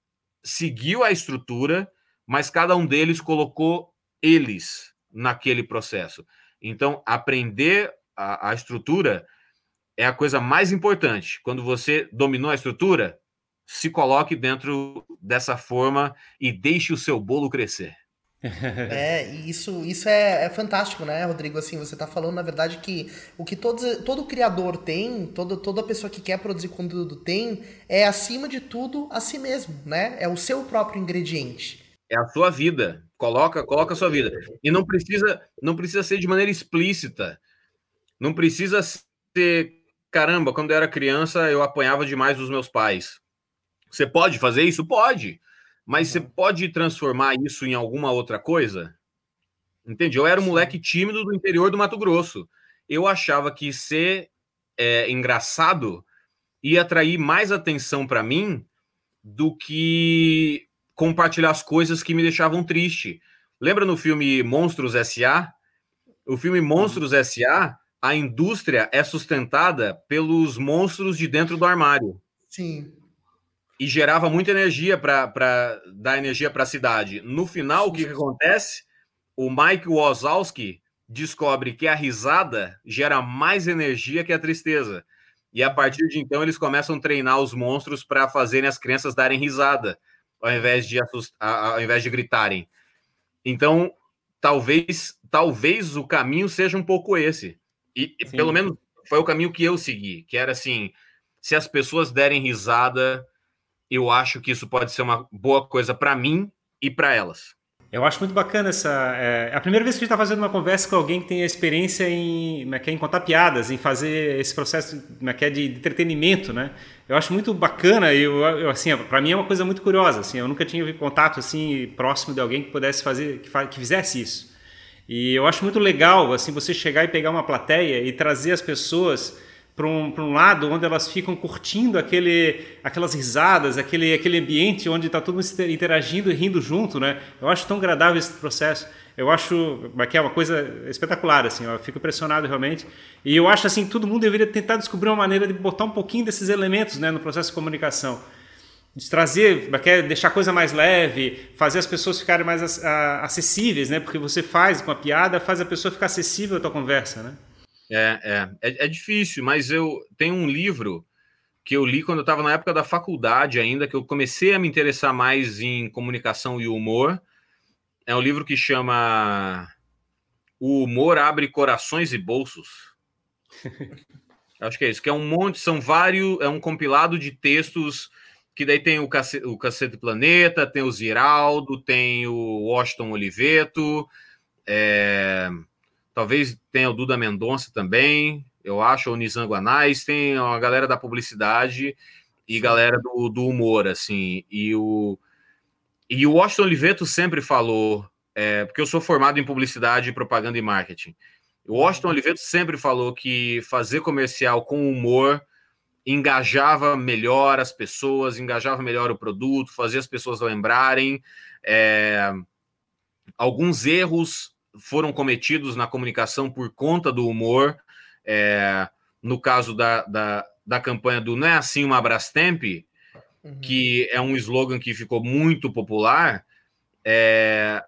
seguiu a estrutura, mas cada um deles colocou eles naquele processo. Então, aprender a, a estrutura é a coisa mais importante. Quando você dominou a estrutura, se coloque dentro dessa forma e deixe o seu bolo crescer. É, isso, isso é, é, fantástico, né, Rodrigo? Assim, você está falando, na verdade, que o que todos, todo criador tem, todo, toda pessoa que quer produzir conteúdo tem, é, acima de tudo, a si mesmo, né? É o seu próprio ingrediente. É a sua vida. Coloca, coloca a sua vida. E não precisa, não precisa ser de maneira explícita. Não precisa ser, caramba, quando eu era criança eu apanhava demais os meus pais. Você pode fazer isso? Pode. Mas você pode transformar isso em alguma outra coisa? Entende? Eu era um moleque tímido do interior do Mato Grosso. Eu achava que ser é, engraçado ia atrair mais atenção para mim do que compartilhar as coisas que me deixavam triste. Lembra no filme Monstros S.A.? O filme Monstros S.A a indústria é sustentada pelos monstros de dentro do armário. Sim. E gerava muita energia para dar energia para a cidade. No final, o que, que acontece? O Mike Wazowski descobre que a risada gera mais energia que a tristeza. E a partir de então, eles começam a treinar os monstros para fazerem as crianças darem risada, ao invés de, ao invés de gritarem. Então, talvez, talvez o caminho seja um pouco esse e Sim. pelo menos foi o caminho que eu segui, que era assim: se as pessoas derem risada, eu acho que isso pode ser uma boa coisa para mim e para elas. Eu acho muito bacana essa. É, a primeira vez que a gente está fazendo uma conversa com alguém que tem experiência em, é é, em contar piadas, em fazer esse processo é, de entretenimento, né? Eu acho muito bacana. Eu, eu assim, para mim é uma coisa muito curiosa. Assim, eu nunca tinha contato assim próximo de alguém que pudesse fazer, que, que fizesse isso. E eu acho muito legal assim você chegar e pegar uma plateia e trazer as pessoas para um, um lado onde elas ficam curtindo aquele, aquelas risadas, aquele, aquele ambiente onde está todo mundo interagindo e rindo junto, né? Eu acho tão agradável esse processo. Eu acho que é uma coisa espetacular, assim, eu fico impressionado realmente. E eu acho assim, todo mundo deveria tentar descobrir uma maneira de botar um pouquinho desses elementos né, no processo de comunicação. De trazer, deixar a coisa mais leve, fazer as pessoas ficarem mais acessíveis, né? Porque você faz com a piada, faz a pessoa ficar acessível à tua conversa, né? É, é, é, é difícil, mas eu tenho um livro que eu li quando eu estava na época da faculdade ainda, que eu comecei a me interessar mais em comunicação e humor. É um livro que chama O Humor Abre Corações e Bolsos. Acho que é isso, que é um monte, são vários, é um compilado de textos que daí tem o Cacete, o Cacete Planeta, tem o Ziraldo, tem o Washington Oliveto, é, Talvez tenha o Duda Mendonça também, eu acho, o Nizam Anais, tem a galera da publicidade e galera do, do humor, assim. E o, e o Washington Oliveto sempre falou, é, porque eu sou formado em publicidade, propaganda e marketing. O Washington Oliveto sempre falou que fazer comercial com humor engajava melhor as pessoas, engajava melhor o produto, fazia as pessoas lembrarem. É, alguns erros foram cometidos na comunicação por conta do humor. É, no caso da, da, da, campanha do Não é assim uma Brastemp, uhum. que é um slogan que ficou muito popular, é,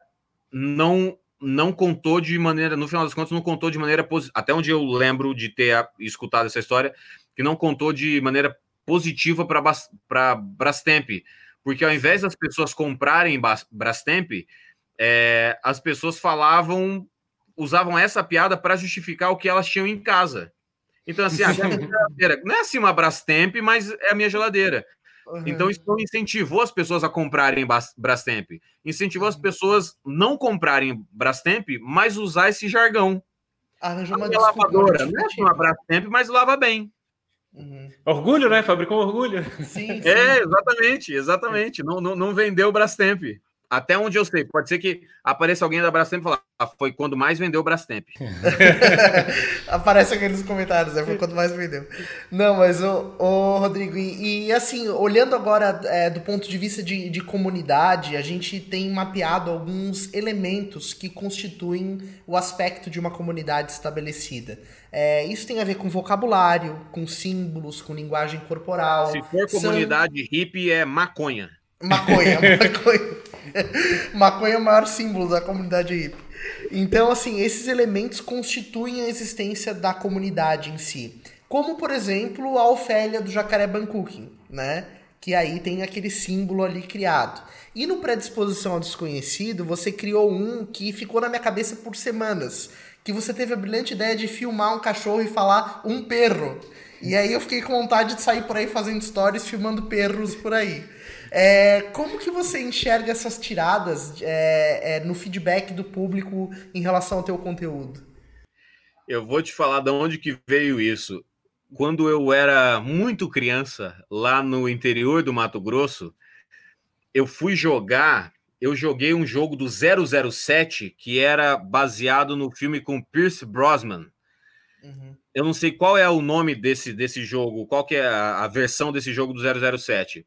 não não contou de maneira, no final das contas, não contou de maneira até onde eu lembro de ter escutado essa história, que não contou de maneira positiva para Brastemp, porque ao invés das pessoas comprarem Brastemp, é, as pessoas falavam, usavam essa piada para justificar o que elas tinham em casa. Então, assim, a geladeira não é assim uma Brastemp, mas é a minha geladeira. Uhum. Então, isso incentivou as pessoas a comprarem Brastemp. Incentivou as uhum. pessoas não comprarem Brastemp, mas usar esse jargão. Arranjou uma lavadora, não é uma Brastemp, mas lava bem. Uhum. Orgulho, né? Fabricou orgulho. Sim, sim. É, exatamente, exatamente. Não, não, não vendeu Brastemp. Até onde eu sei, pode ser que apareça alguém da Brastemp e falar, ah, foi quando mais vendeu o Brastemp. Aparece aqui nos comentários, né? Foi quando mais vendeu. Não, mas o, o Rodrigo, e, e, assim, olhando agora é, do ponto de vista de, de comunidade, a gente tem mapeado alguns elementos que constituem o aspecto de uma comunidade estabelecida. É, isso tem a ver com vocabulário, com símbolos, com linguagem corporal. Se for comunidade São... hippie, é maconha. Maconha, maconha. maconha é o maior símbolo da comunidade hippie. Então, assim, esses elementos constituem a existência da comunidade em si. Como, por exemplo, a Ofélia do Jacaré Bancuquim, né? Que aí tem aquele símbolo ali criado. E no Predisposição ao Desconhecido, você criou um que ficou na minha cabeça por semanas. Que você teve a brilhante ideia de filmar um cachorro e falar um perro. E aí eu fiquei com vontade de sair por aí fazendo stories, filmando perros por aí. É, como que você enxerga essas tiradas é, é, no feedback do público em relação ao teu conteúdo? Eu vou te falar de onde que veio isso. Quando eu era muito criança, lá no interior do Mato Grosso, eu fui jogar, eu joguei um jogo do 007 que era baseado no filme com Pierce Brosnan. Uhum. Eu não sei qual é o nome desse, desse jogo, qual que é a, a versão desse jogo do 007.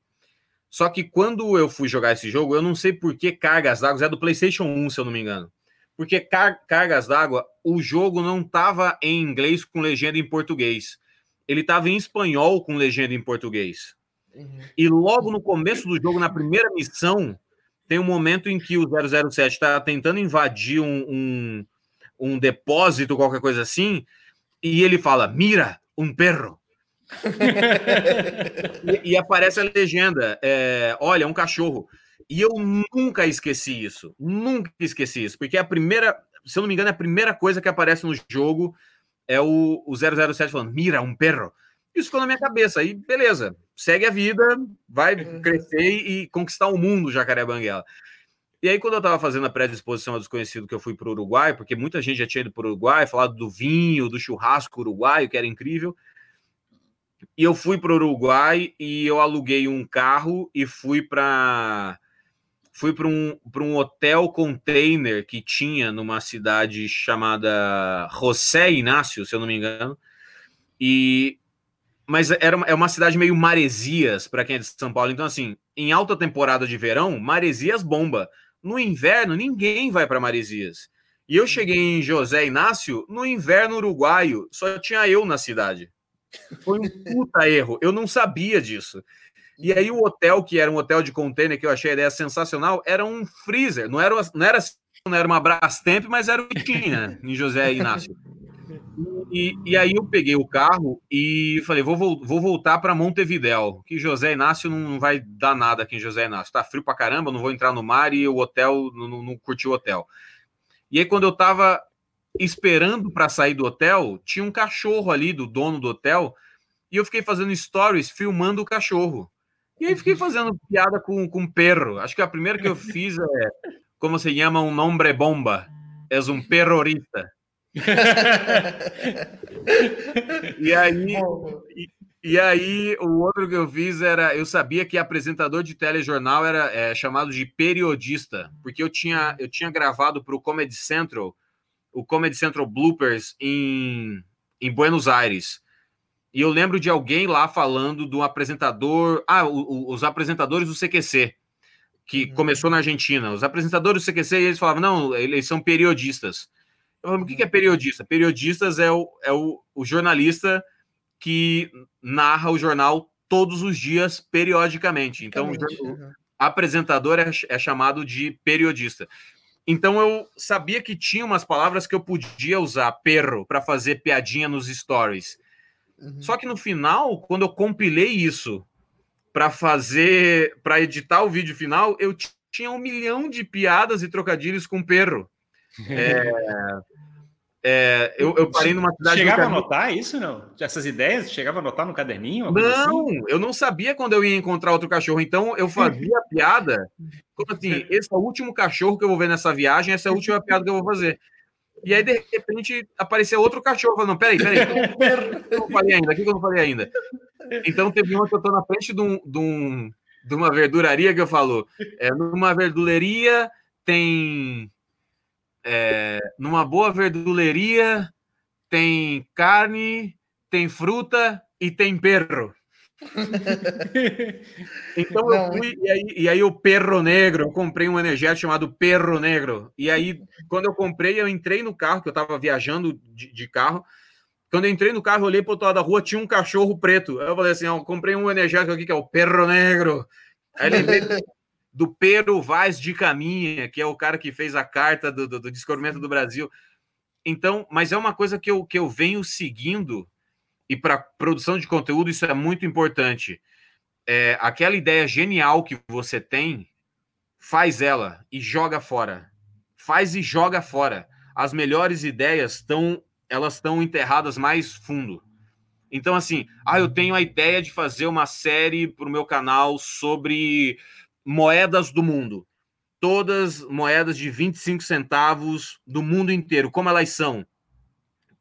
Só que quando eu fui jogar esse jogo, eu não sei por que Cargas d'Água, é do PlayStation 1, se eu não me engano. Porque Car Cargas d'Água, o jogo não estava em inglês com legenda em português. Ele estava em espanhol com legenda em português. Uhum. E logo no começo do jogo, na primeira missão, tem um momento em que o 007 está tentando invadir um, um, um depósito, qualquer coisa assim, e ele fala: Mira, um perro e, e, aparece a legenda: é, olha, um cachorro. E eu nunca esqueci isso. Nunca esqueci isso. Porque a primeira, se eu não me engano, é a primeira coisa que aparece no jogo é o, o 007 falando: mira, um perro. Isso ficou na minha cabeça. Aí, beleza, segue a vida, vai uhum. crescer e conquistar o mundo, Jacaré Banguela. E aí, quando eu estava fazendo a pré-disposição ao desconhecido, que eu fui para o Uruguai, porque muita gente já tinha ido para o Uruguai, falado do vinho, do churrasco uruguaio, que era incrível. E eu fui para o Uruguai e eu aluguei um carro e fui para fui para um, um hotel container que tinha numa cidade chamada José Inácio, se eu não me engano. E mas era uma, é uma cidade meio Maresias, para quem é de São Paulo. Então, assim, em alta temporada de verão, Maresias bomba. No inverno, ninguém vai para Maresias. E eu cheguei em José Inácio no inverno uruguaio, só tinha eu na cidade. Foi um puta erro, eu não sabia disso. E aí o hotel, que era um hotel de container, que eu achei a ideia sensacional, era um freezer, não era, não era, não era uma Brastemp, mas era o que tinha em José Inácio. E, e, aí eu peguei o carro e falei, vou, vou voltar para Montevidéu, que José Inácio não vai dar nada aqui em José Inácio. Tá frio pra caramba, não vou entrar no mar e o hotel, não, não, curti o hotel. E aí quando eu tava esperando para sair do hotel, tinha um cachorro ali do dono do hotel e eu fiquei fazendo stories filmando o cachorro. E aí fiquei fazendo piada com, com perro. Acho que a primeira que eu fiz é como se chama um nombre bomba. É um perrorista. E aí e, e, aí o outro que eu fiz era eu sabia que apresentador de telejornal era é, chamado de periodista porque eu tinha eu tinha gravado para o Comedy Central o Comedy Central bloopers em, em Buenos Aires. E eu lembro de alguém lá falando do apresentador ah o, o, os apresentadores do CQC que uhum. começou na Argentina. Os apresentadores do CQC eles falavam não eles são periodistas o que é periodista? Periodistas é o, é o, o jornalista que narra o jornal todos os dias, periodicamente. Então, o apresentador é, é, chamado de periodista. Então, eu sabia que tinha umas palavras que eu podia usar, perro, para fazer piadinha nos stories. Uhum. Só que no final, quando eu compilei isso para fazer, para editar o vídeo final, eu tinha um milhão de piadas e trocadilhos com perro. É, é, eu, eu, parei numa cidade. Chegava a anotar isso, não? Essas ideias? Chegava a anotar no caderninho? Não, assim? eu não sabia quando eu ia encontrar outro cachorro. Então eu fazia piada. Como assim? Esse é o último cachorro que eu vou ver nessa viagem, essa é a última piada que eu vou fazer. E aí, de repente, apareceu outro cachorro. Falando, não, peraí, peraí. O que eu não falei ainda? O que eu não falei ainda? Então teve uma que eu tô na frente de, um, de, um, de uma verduraria que eu falo. É, numa verduleria tem é, numa boa verduleria tem carne, tem fruta e tem perro. então eu fui, e aí, e aí, o perro negro, eu comprei um energético chamado perro negro. E aí, quando eu comprei, eu entrei no carro, que eu estava viajando de, de, carro. Quando eu entrei no carro, eu olhei para o outro lado da rua, tinha um cachorro preto. Eu falei assim: ó, comprei um energético aqui que é o perro negro. Aí lembrei do Pedro Vaz de Caminha, que é o cara que fez a carta do, do, do descobrimento do Brasil. Então, mas é uma coisa que eu, que eu venho seguindo, e para produção de conteúdo isso é muito importante. É, aquela ideia genial que você tem, faz ela e joga fora. Faz e joga fora. As melhores ideias estão elas estão enterradas mais fundo. Então, assim, ah, eu tenho a ideia de fazer uma série para o meu canal sobre moedas do mundo. Todas moedas de 25 centavos do mundo inteiro. Como elas são?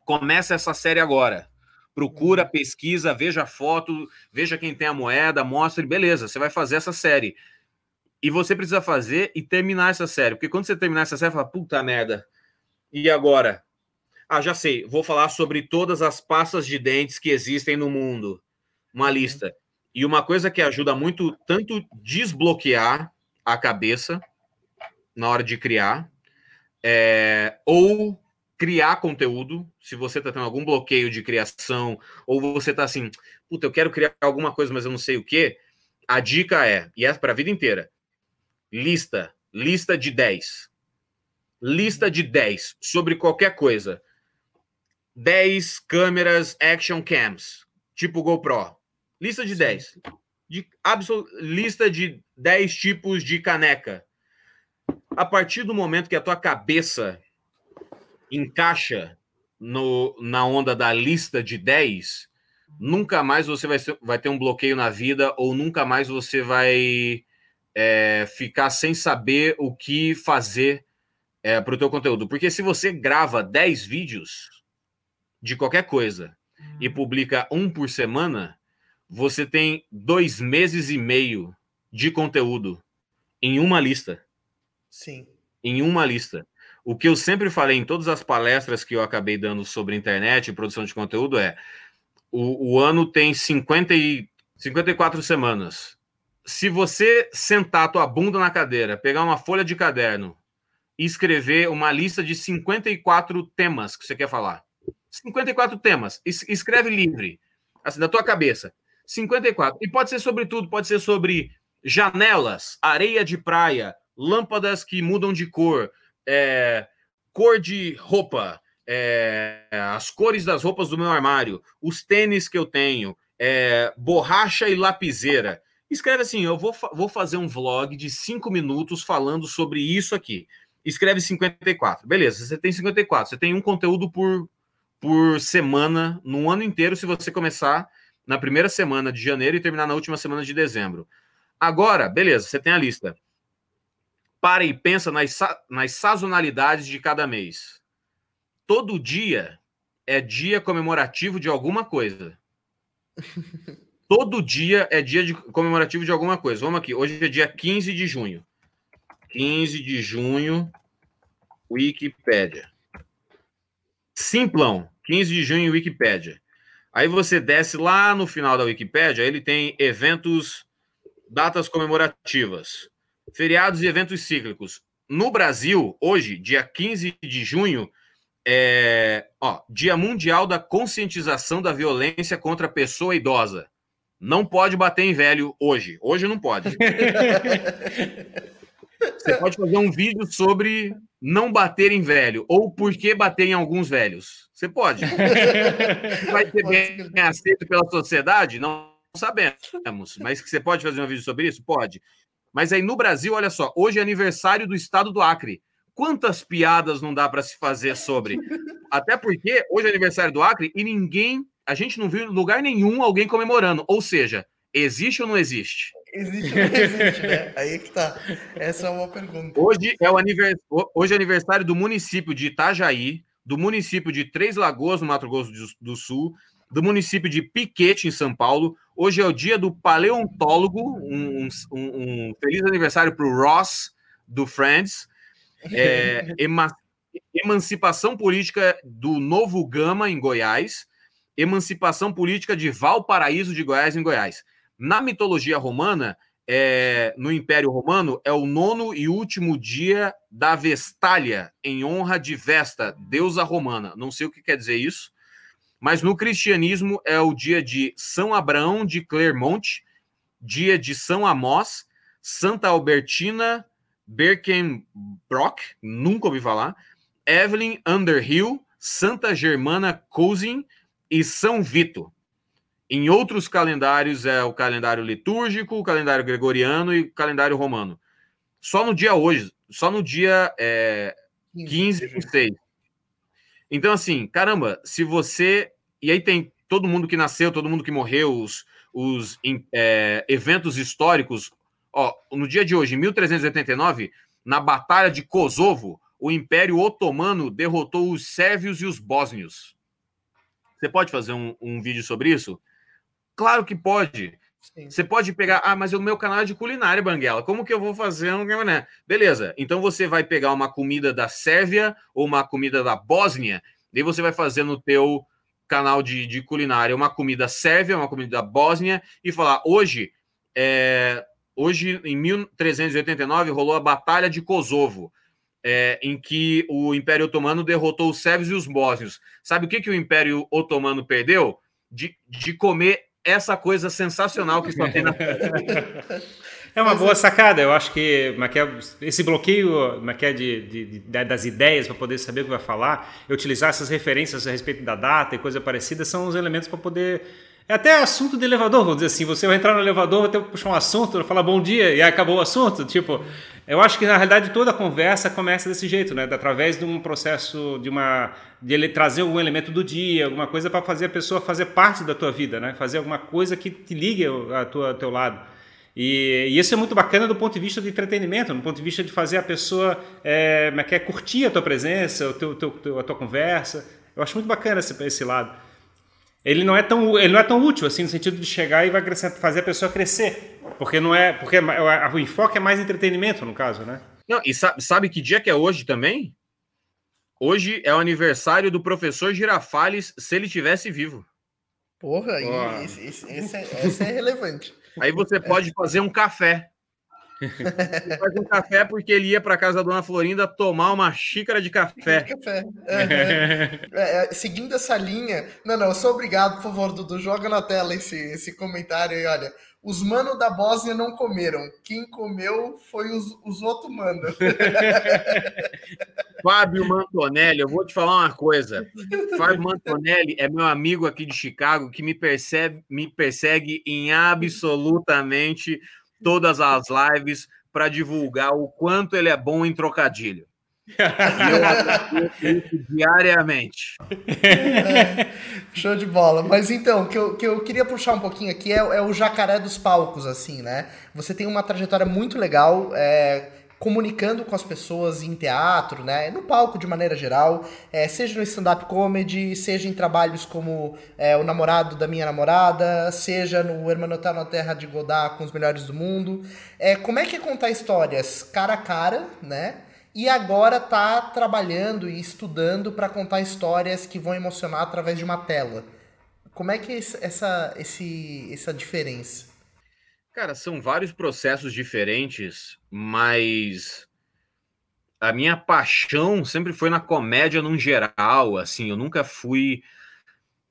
Começa essa série agora. Procura, uhum. pesquisa, veja a foto, veja quem tem a moeda, mostre, beleza, você vai fazer essa série. E você precisa fazer e terminar essa série. Porque quando você terminar essa série, você fala, puta merda. E agora? Ah, já sei. Vou falar sobre todas as pastas de dentes que existem no mundo. Uma uhum. lista. E uma coisa que ajuda muito, tanto desbloquear a cabeça na hora de criar, é, ou criar conteúdo, se você está tendo algum bloqueio de criação, ou você está assim, puta, eu quero criar alguma coisa, mas eu não sei o que, a dica é, e é para a vida inteira, lista, lista de 10. Lista de 10 sobre qualquer coisa. 10 câmeras action cams, tipo GoPro. Lista de 10. De absol... Lista de 10 tipos de caneca. A partir do momento que a tua cabeça encaixa no, na onda da lista de 10, nunca mais você vai, ser, vai ter um bloqueio na vida ou nunca mais você vai é, ficar sem saber o que fazer é, para o teu conteúdo. Porque se você grava 10 vídeos de qualquer coisa e publica um por semana, você tem dois meses e meio de conteúdo em uma lista. Sim. Em uma lista. O que eu sempre falei em todas as palestras que eu acabei dando sobre internet e produção de conteúdo é o, o ano tem 50 e, 54 semanas. Se você sentar a tua bunda na cadeira, pegar uma folha de caderno e escrever uma lista de 54 temas que você quer falar. 54 temas. Es escreve livre, assim, da tua cabeça. 54. E pode ser sobre tudo, pode ser sobre janelas, areia de praia, lâmpadas que mudam de cor, é, cor de roupa, é, as cores das roupas do meu armário, os tênis que eu tenho, é, borracha e lapiseira. Escreve assim: eu vou, vou fazer um vlog de cinco minutos falando sobre isso aqui. Escreve 54. Beleza, você tem 54. Você tem um conteúdo por, por semana, no ano inteiro, se você começar na primeira semana de janeiro e terminar na última semana de dezembro. Agora, beleza, você tem a lista. Para e pensa nas, nas sazonalidades de cada mês. Todo dia é dia comemorativo de alguma coisa. Todo dia é dia de comemorativo de alguma coisa. Vamos aqui. Hoje é dia 15 de junho. 15 de junho, Wikipédia. Simplão, 15 de junho, Wikipédia. Aí você desce lá no final da Wikipédia, ele tem eventos, datas comemorativas, feriados e eventos cíclicos. No Brasil, hoje, dia 15 de junho, é ó, Dia Mundial da Conscientização da Violência contra a Pessoa Idosa. Não pode bater em velho hoje. Hoje não pode. Você pode fazer um vídeo sobre não bater em velho ou por que bater em alguns velhos. Você pode. Vai ser bem aceito pela sociedade? Não sabemos. Mas que você pode fazer um vídeo sobre isso? Pode. Mas aí no Brasil, olha só, hoje é aniversário do estado do Acre. Quantas piadas não dá para se fazer sobre? Até porque hoje é aniversário do Acre e ninguém, a gente não viu em lugar nenhum alguém comemorando. Ou seja, existe ou não existe? Existe ou não existe, né? Aí é que tá. Essa é uma pergunta. Hoje é, o anivers... Hoje é aniversário do município de Itajaí, do município de Três Lagoas, no Mato Grosso do Sul, do município de Piquete, em São Paulo. Hoje é o dia do paleontólogo. Um, um, um feliz aniversário para o Ross, do Friends. É, emancipação política do Novo Gama, em Goiás. Emancipação política de Valparaíso de Goiás, em Goiás. Na mitologia romana, é, no Império Romano, é o nono e último dia da Vestália, em honra de Vesta, deusa romana. Não sei o que quer dizer isso, mas no cristianismo é o dia de São Abraão de Clermont, dia de São Amós, Santa Albertina Birkenbrock, nunca ouvi falar, Evelyn Underhill, Santa Germana Cousin e São Vito. Em outros calendários é o calendário litúrgico, o calendário gregoriano e o calendário romano. Só no dia hoje, só no dia é, 15 de 6. Então, assim, caramba, se você. E aí tem todo mundo que nasceu, todo mundo que morreu, os, os é, eventos históricos. Ó, no dia de hoje, em 1389, na Batalha de Kosovo, o Império Otomano derrotou os sérvios e os bósnios. Você pode fazer um, um vídeo sobre isso? Claro que pode. Sim. Você pode pegar, ah, mas o meu canal é de culinária, Banguela. Como que eu vou fazer um né? Beleza. Então você vai pegar uma comida da Sérvia ou uma comida da Bósnia, e você vai fazer no teu canal de, de culinária uma comida sérvia, uma comida da Bósnia e falar, hoje, é, hoje em 1389 rolou a Batalha de Kosovo. É, em que o Império Otomano derrotou os sérvios e os bósnios. Sabe o que, que o Império Otomano perdeu? De, de comer essa coisa sensacional que só tem na É uma boa sacada, eu acho que é esse bloqueio é de, de, de, das ideias para poder saber o que vai falar, e utilizar essas referências a respeito da data e coisa parecida são os elementos para poder. É até assunto de elevador, vamos dizer assim. Você vai entrar no elevador, vai ter que puxar um assunto, falar bom dia e acabou o assunto. Tipo, eu acho que na realidade toda a conversa começa desse jeito, né? Através de um processo de uma de ele trazer algum elemento do dia, alguma coisa para fazer a pessoa fazer parte da tua vida, né? Fazer alguma coisa que te ligue a tua, ao teu lado. E, e, isso é muito bacana do ponto de vista de entretenimento, do ponto de vista de fazer a pessoa é, é quer curtir a tua presença, o teu, teu, a tua conversa. Eu acho muito bacana esse, esse lado. Ele não é tão ele não é tão útil assim no sentido de chegar e vai fazer a pessoa crescer, porque não é porque o enfoque é mais entretenimento no caso, né? Não, e sabe, sabe que dia que é hoje também? Hoje é o aniversário do professor Girafales, se ele tivesse vivo. Porra, oh. esse, esse, esse, é, esse é relevante. Aí você pode fazer um café. Ele faz um café porque ele ia para casa da dona Florinda tomar uma xícara de café. café. É, é, seguindo essa linha. Não, não, eu sou obrigado, por favor, Dudu. Joga na tela esse, esse comentário aí, olha. Os manos da Bósnia não comeram. Quem comeu foi os, os outros manos. Fábio Mantonelli, eu vou te falar uma coisa. Fábio Mantonelli é meu amigo aqui de Chicago que me percebe, me persegue em absolutamente todas as lives para divulgar o quanto ele é bom em trocadilho. Eu isso diariamente. É, show de bola. Mas então, o que eu, que eu queria puxar um pouquinho aqui é, é, o jacaré dos palcos, assim, né? Você tem uma trajetória muito legal. É, comunicando com as pessoas em teatro, né, no palco de maneira geral, é, seja no stand-up comedy, seja em trabalhos como é, O Namorado da Minha Namorada, seja no Hermanotar na Terra de Godard com os melhores do mundo. É, como é que é contar histórias cara a cara, né? E agora tá trabalhando e estudando para contar histórias que vão emocionar através de uma tela. Como é que é essa, esse, essa diferença? Cara, são vários processos diferentes, mas a minha paixão sempre foi na comédia num geral, assim, eu nunca fui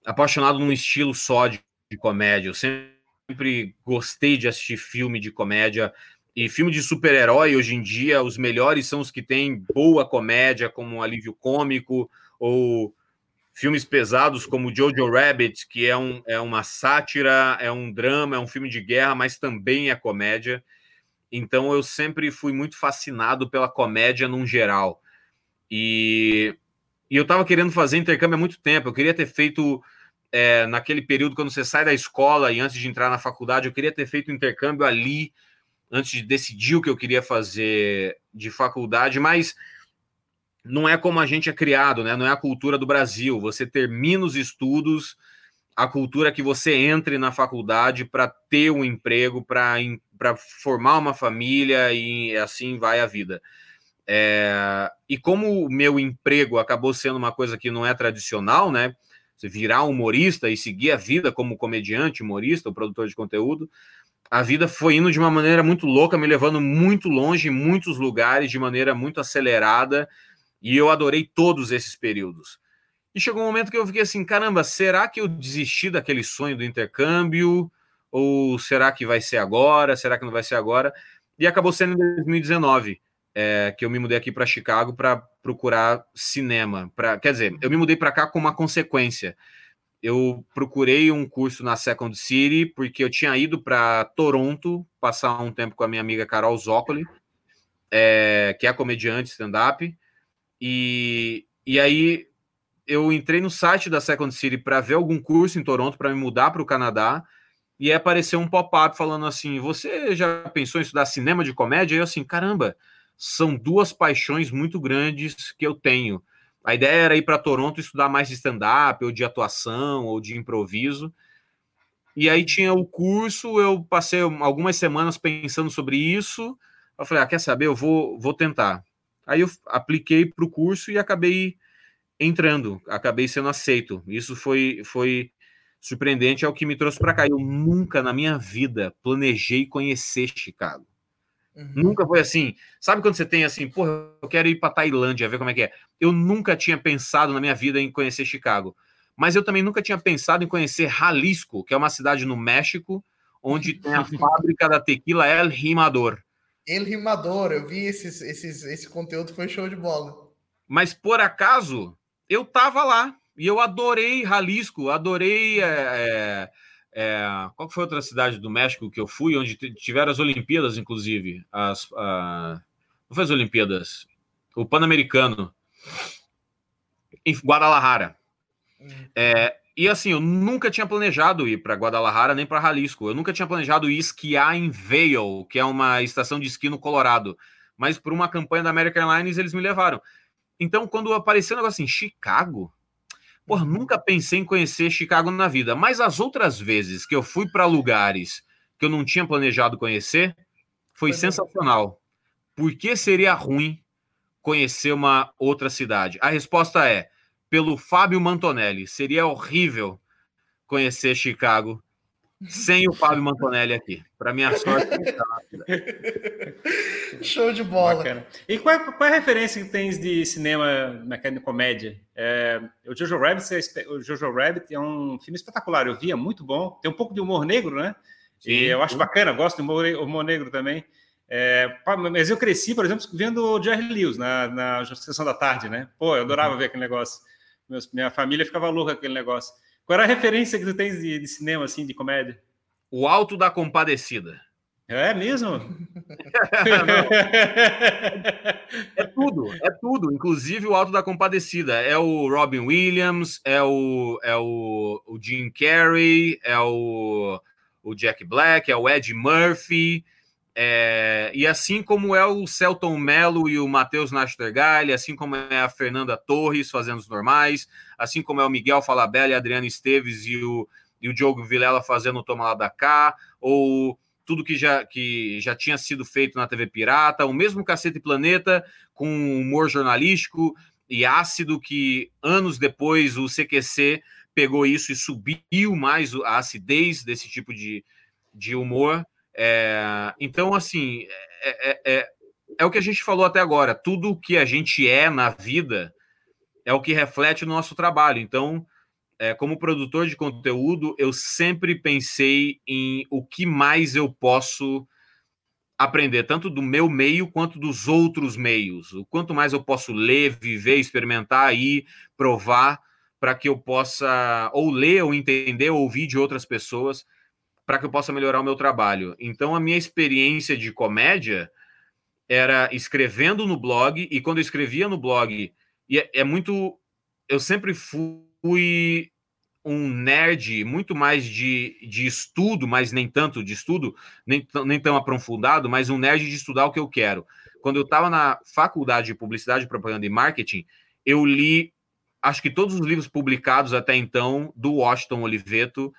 apaixonado num estilo só de, de comédia, eu sempre gostei de assistir filme de comédia, e filme de super-herói, hoje em dia, os melhores são os que têm boa comédia, como um alívio cômico, ou filmes pesados como Jojo Rabbit, que é, um, é uma sátira, é um drama, é um filme de guerra, mas também é comédia. Então eu sempre fui muito fascinado pela comédia num geral. E, e eu estava querendo fazer intercâmbio há muito tempo. Eu queria ter feito é, naquele período quando você sai da escola e antes de entrar na faculdade, eu queria ter feito intercâmbio ali antes de decidir o que eu queria fazer de faculdade, mas não é como a gente é criado, né? Não é a cultura do Brasil. Você termina os estudos, a cultura é que você entre na faculdade para ter um emprego, para formar uma família e assim vai a vida. É, e como o meu emprego acabou sendo uma coisa que não é tradicional, né? Você virar humorista e seguir a vida como comediante, humorista, ou produtor de conteúdo, a vida foi indo de uma maneira muito louca, me levando muito longe, em muitos lugares, de maneira muito acelerada e eu adorei todos esses períodos. E chegou um momento que eu fiquei assim: caramba, será que eu desisti daquele sonho do intercâmbio? Ou será que vai ser agora? Será que não vai ser agora? E acabou sendo em 2019 é, que eu me mudei aqui para Chicago para procurar cinema. Pra, quer dizer, eu me mudei para cá com uma consequência. Eu procurei um curso na Second City porque eu tinha ido para Toronto passar um tempo com a minha amiga Carol Zoccoli, é, que é comediante stand-up. E, e aí eu entrei no site da Second City para ver algum curso em Toronto para me mudar para o Canadá. E apareceu um pop-up falando assim: Você já pensou em estudar cinema de comédia? E eu assim, caramba, são duas paixões muito grandes que eu tenho. A ideia era ir para Toronto estudar mais de stand-up, ou de atuação, ou de improviso. E aí tinha o curso, eu passei algumas semanas pensando sobre isso. Eu falei, ah, quer saber? Eu vou, vou tentar. Aí eu apliquei para o curso e acabei entrando, acabei sendo aceito. Isso foi, foi surpreendente, é o que me trouxe para cá. Eu nunca na minha vida planejei conhecer Chicago. Uhum. Nunca foi assim. Sabe quando você tem assim, porra, eu quero ir para Tailândia, ver como é que é. Eu nunca tinha pensado na minha vida em conhecer Chicago. Mas eu também nunca tinha pensado em conhecer Jalisco, que é uma cidade no México, onde tem a fábrica da tequila El Rimador. El Rimador, eu vi esses, esses, esse conteúdo, foi show de bola. Mas por acaso, eu tava lá e eu adorei Jalisco, adorei. É, é, qual foi outra cidade do México que eu fui, onde tiveram as Olimpíadas, inclusive? As, a, não foi as Olimpíadas, o Pan-Americano, em Guadalajara. Hum. É, e assim, eu nunca tinha planejado ir para Guadalajara nem para Jalisco. Eu nunca tinha planejado ir esquiar em Vail, que é uma estação de esqui no Colorado. Mas por uma campanha da American Airlines eles me levaram. Então, quando apareceu o negócio assim, Chicago, porra, nunca pensei em conhecer Chicago na vida. Mas as outras vezes que eu fui para lugares que eu não tinha planejado conhecer, foi, foi sensacional. Por que seria ruim conhecer uma outra cidade? A resposta é pelo Fábio Mantonelli. Seria horrível conhecer Chicago sem o Fábio Mantonelli aqui. Para minha sorte. Show de bola. Bacana. E qual é, qual é, a referência que tens de cinema na de comédia? É, o Jojo Rabbit, é, o Jojo Rabbit é um filme espetacular. Eu via, muito bom. Tem um pouco de humor negro, né? Sim, e eu acho bacana, gosto de humor, humor negro também. É, mas eu cresci, por exemplo, vendo o Jerry Lewis na, na sessão da tarde, né? Pô, eu adorava uhum. ver aquele negócio. Meus, minha família ficava louca com aquele negócio. Qual era a referência que tu tens de, de cinema, assim, de comédia? O Alto da Compadecida. É mesmo? é tudo, é tudo. Inclusive o Alto da Compadecida. É o Robin Williams, é o, é o, o Jim Carrey, é o, o Jack Black, é o Ed Murphy. É, e assim como é o Celton Mello e o Matheus Nastergalli, assim como é a Fernanda Torres fazendo os normais, assim como é o Miguel Falabella a Adriana Esteves e o, e o Diogo Vilela fazendo o Toma Lá da Cá, ou tudo que já, que já tinha sido feito na TV Pirata, o mesmo Cacete Planeta com humor jornalístico e ácido que anos depois o CQC pegou isso e subiu mais a acidez desse tipo de, de humor. É, então, assim, é, é, é, é, o que a gente falou até agora. Tudo o que a gente é na vida é o que reflete o nosso trabalho. Então, é, como produtor de conteúdo, eu sempre pensei em o que mais eu posso aprender, tanto do meu meio quanto dos outros meios. O quanto mais eu posso ler, viver, experimentar e provar para que eu possa ou ler, ou entender, ou ouvir de outras pessoas para que eu possa melhorar o meu trabalho. Então, a minha experiência de comédia era escrevendo no blog, e quando eu escrevia no blog, e é, é muito. Eu sempre fui um nerd muito mais de, de estudo, mas nem tanto de estudo, nem, nem tão aprofundado, mas um nerd de estudar o que eu quero. Quando eu estava na faculdade de publicidade, propaganda e marketing, eu li acho que todos os livros publicados até então do Washington Oliveto,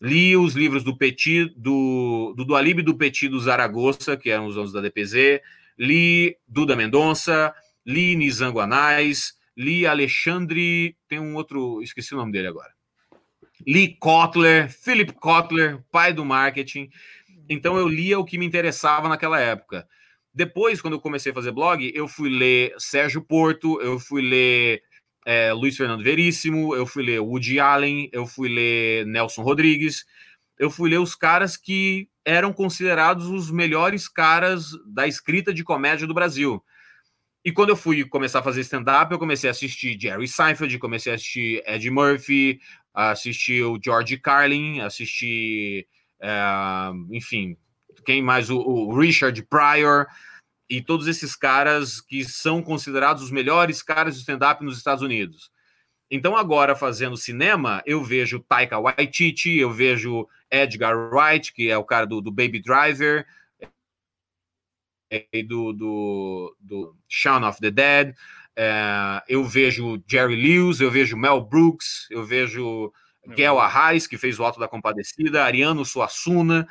Li os livros do Petit, do, do Dualib do Petit do Zaragoza, que eram os donos da DPZ. Li Duda Mendonça, li Nizango Anais, li Alexandre. Tem um outro, esqueci o nome dele agora. Li Kotler, Philip Kotler, pai do marketing. Então eu lia o que me interessava naquela época. Depois, quando eu comecei a fazer blog, eu fui ler Sérgio Porto, eu fui ler é, Luiz Fernando Veríssimo, eu fui ler Woody Allen, eu fui ler Nelson Rodrigues, eu fui ler os caras que eram considerados os melhores caras da escrita de comédia do Brasil. E quando eu fui começar a fazer stand-up, eu comecei a assistir Jerry Seinfeld, comecei a assistir Ed Murphy, assisti o George Carlin, assisti, é, enfim, quem mais? O, o Richard Pryor e todos esses caras que são considerados os melhores caras de stand-up nos Estados Unidos. Então, agora, fazendo cinema, eu vejo Taika Waititi, eu vejo Edgar Wright, que é o cara do, do Baby Driver, e do, do, do Shaun of the Dead, é, eu vejo Jerry Lewis, eu vejo Mel Brooks, eu vejo Gail Arraes, que fez o Alto da Compadecida, Ariano Suassuna,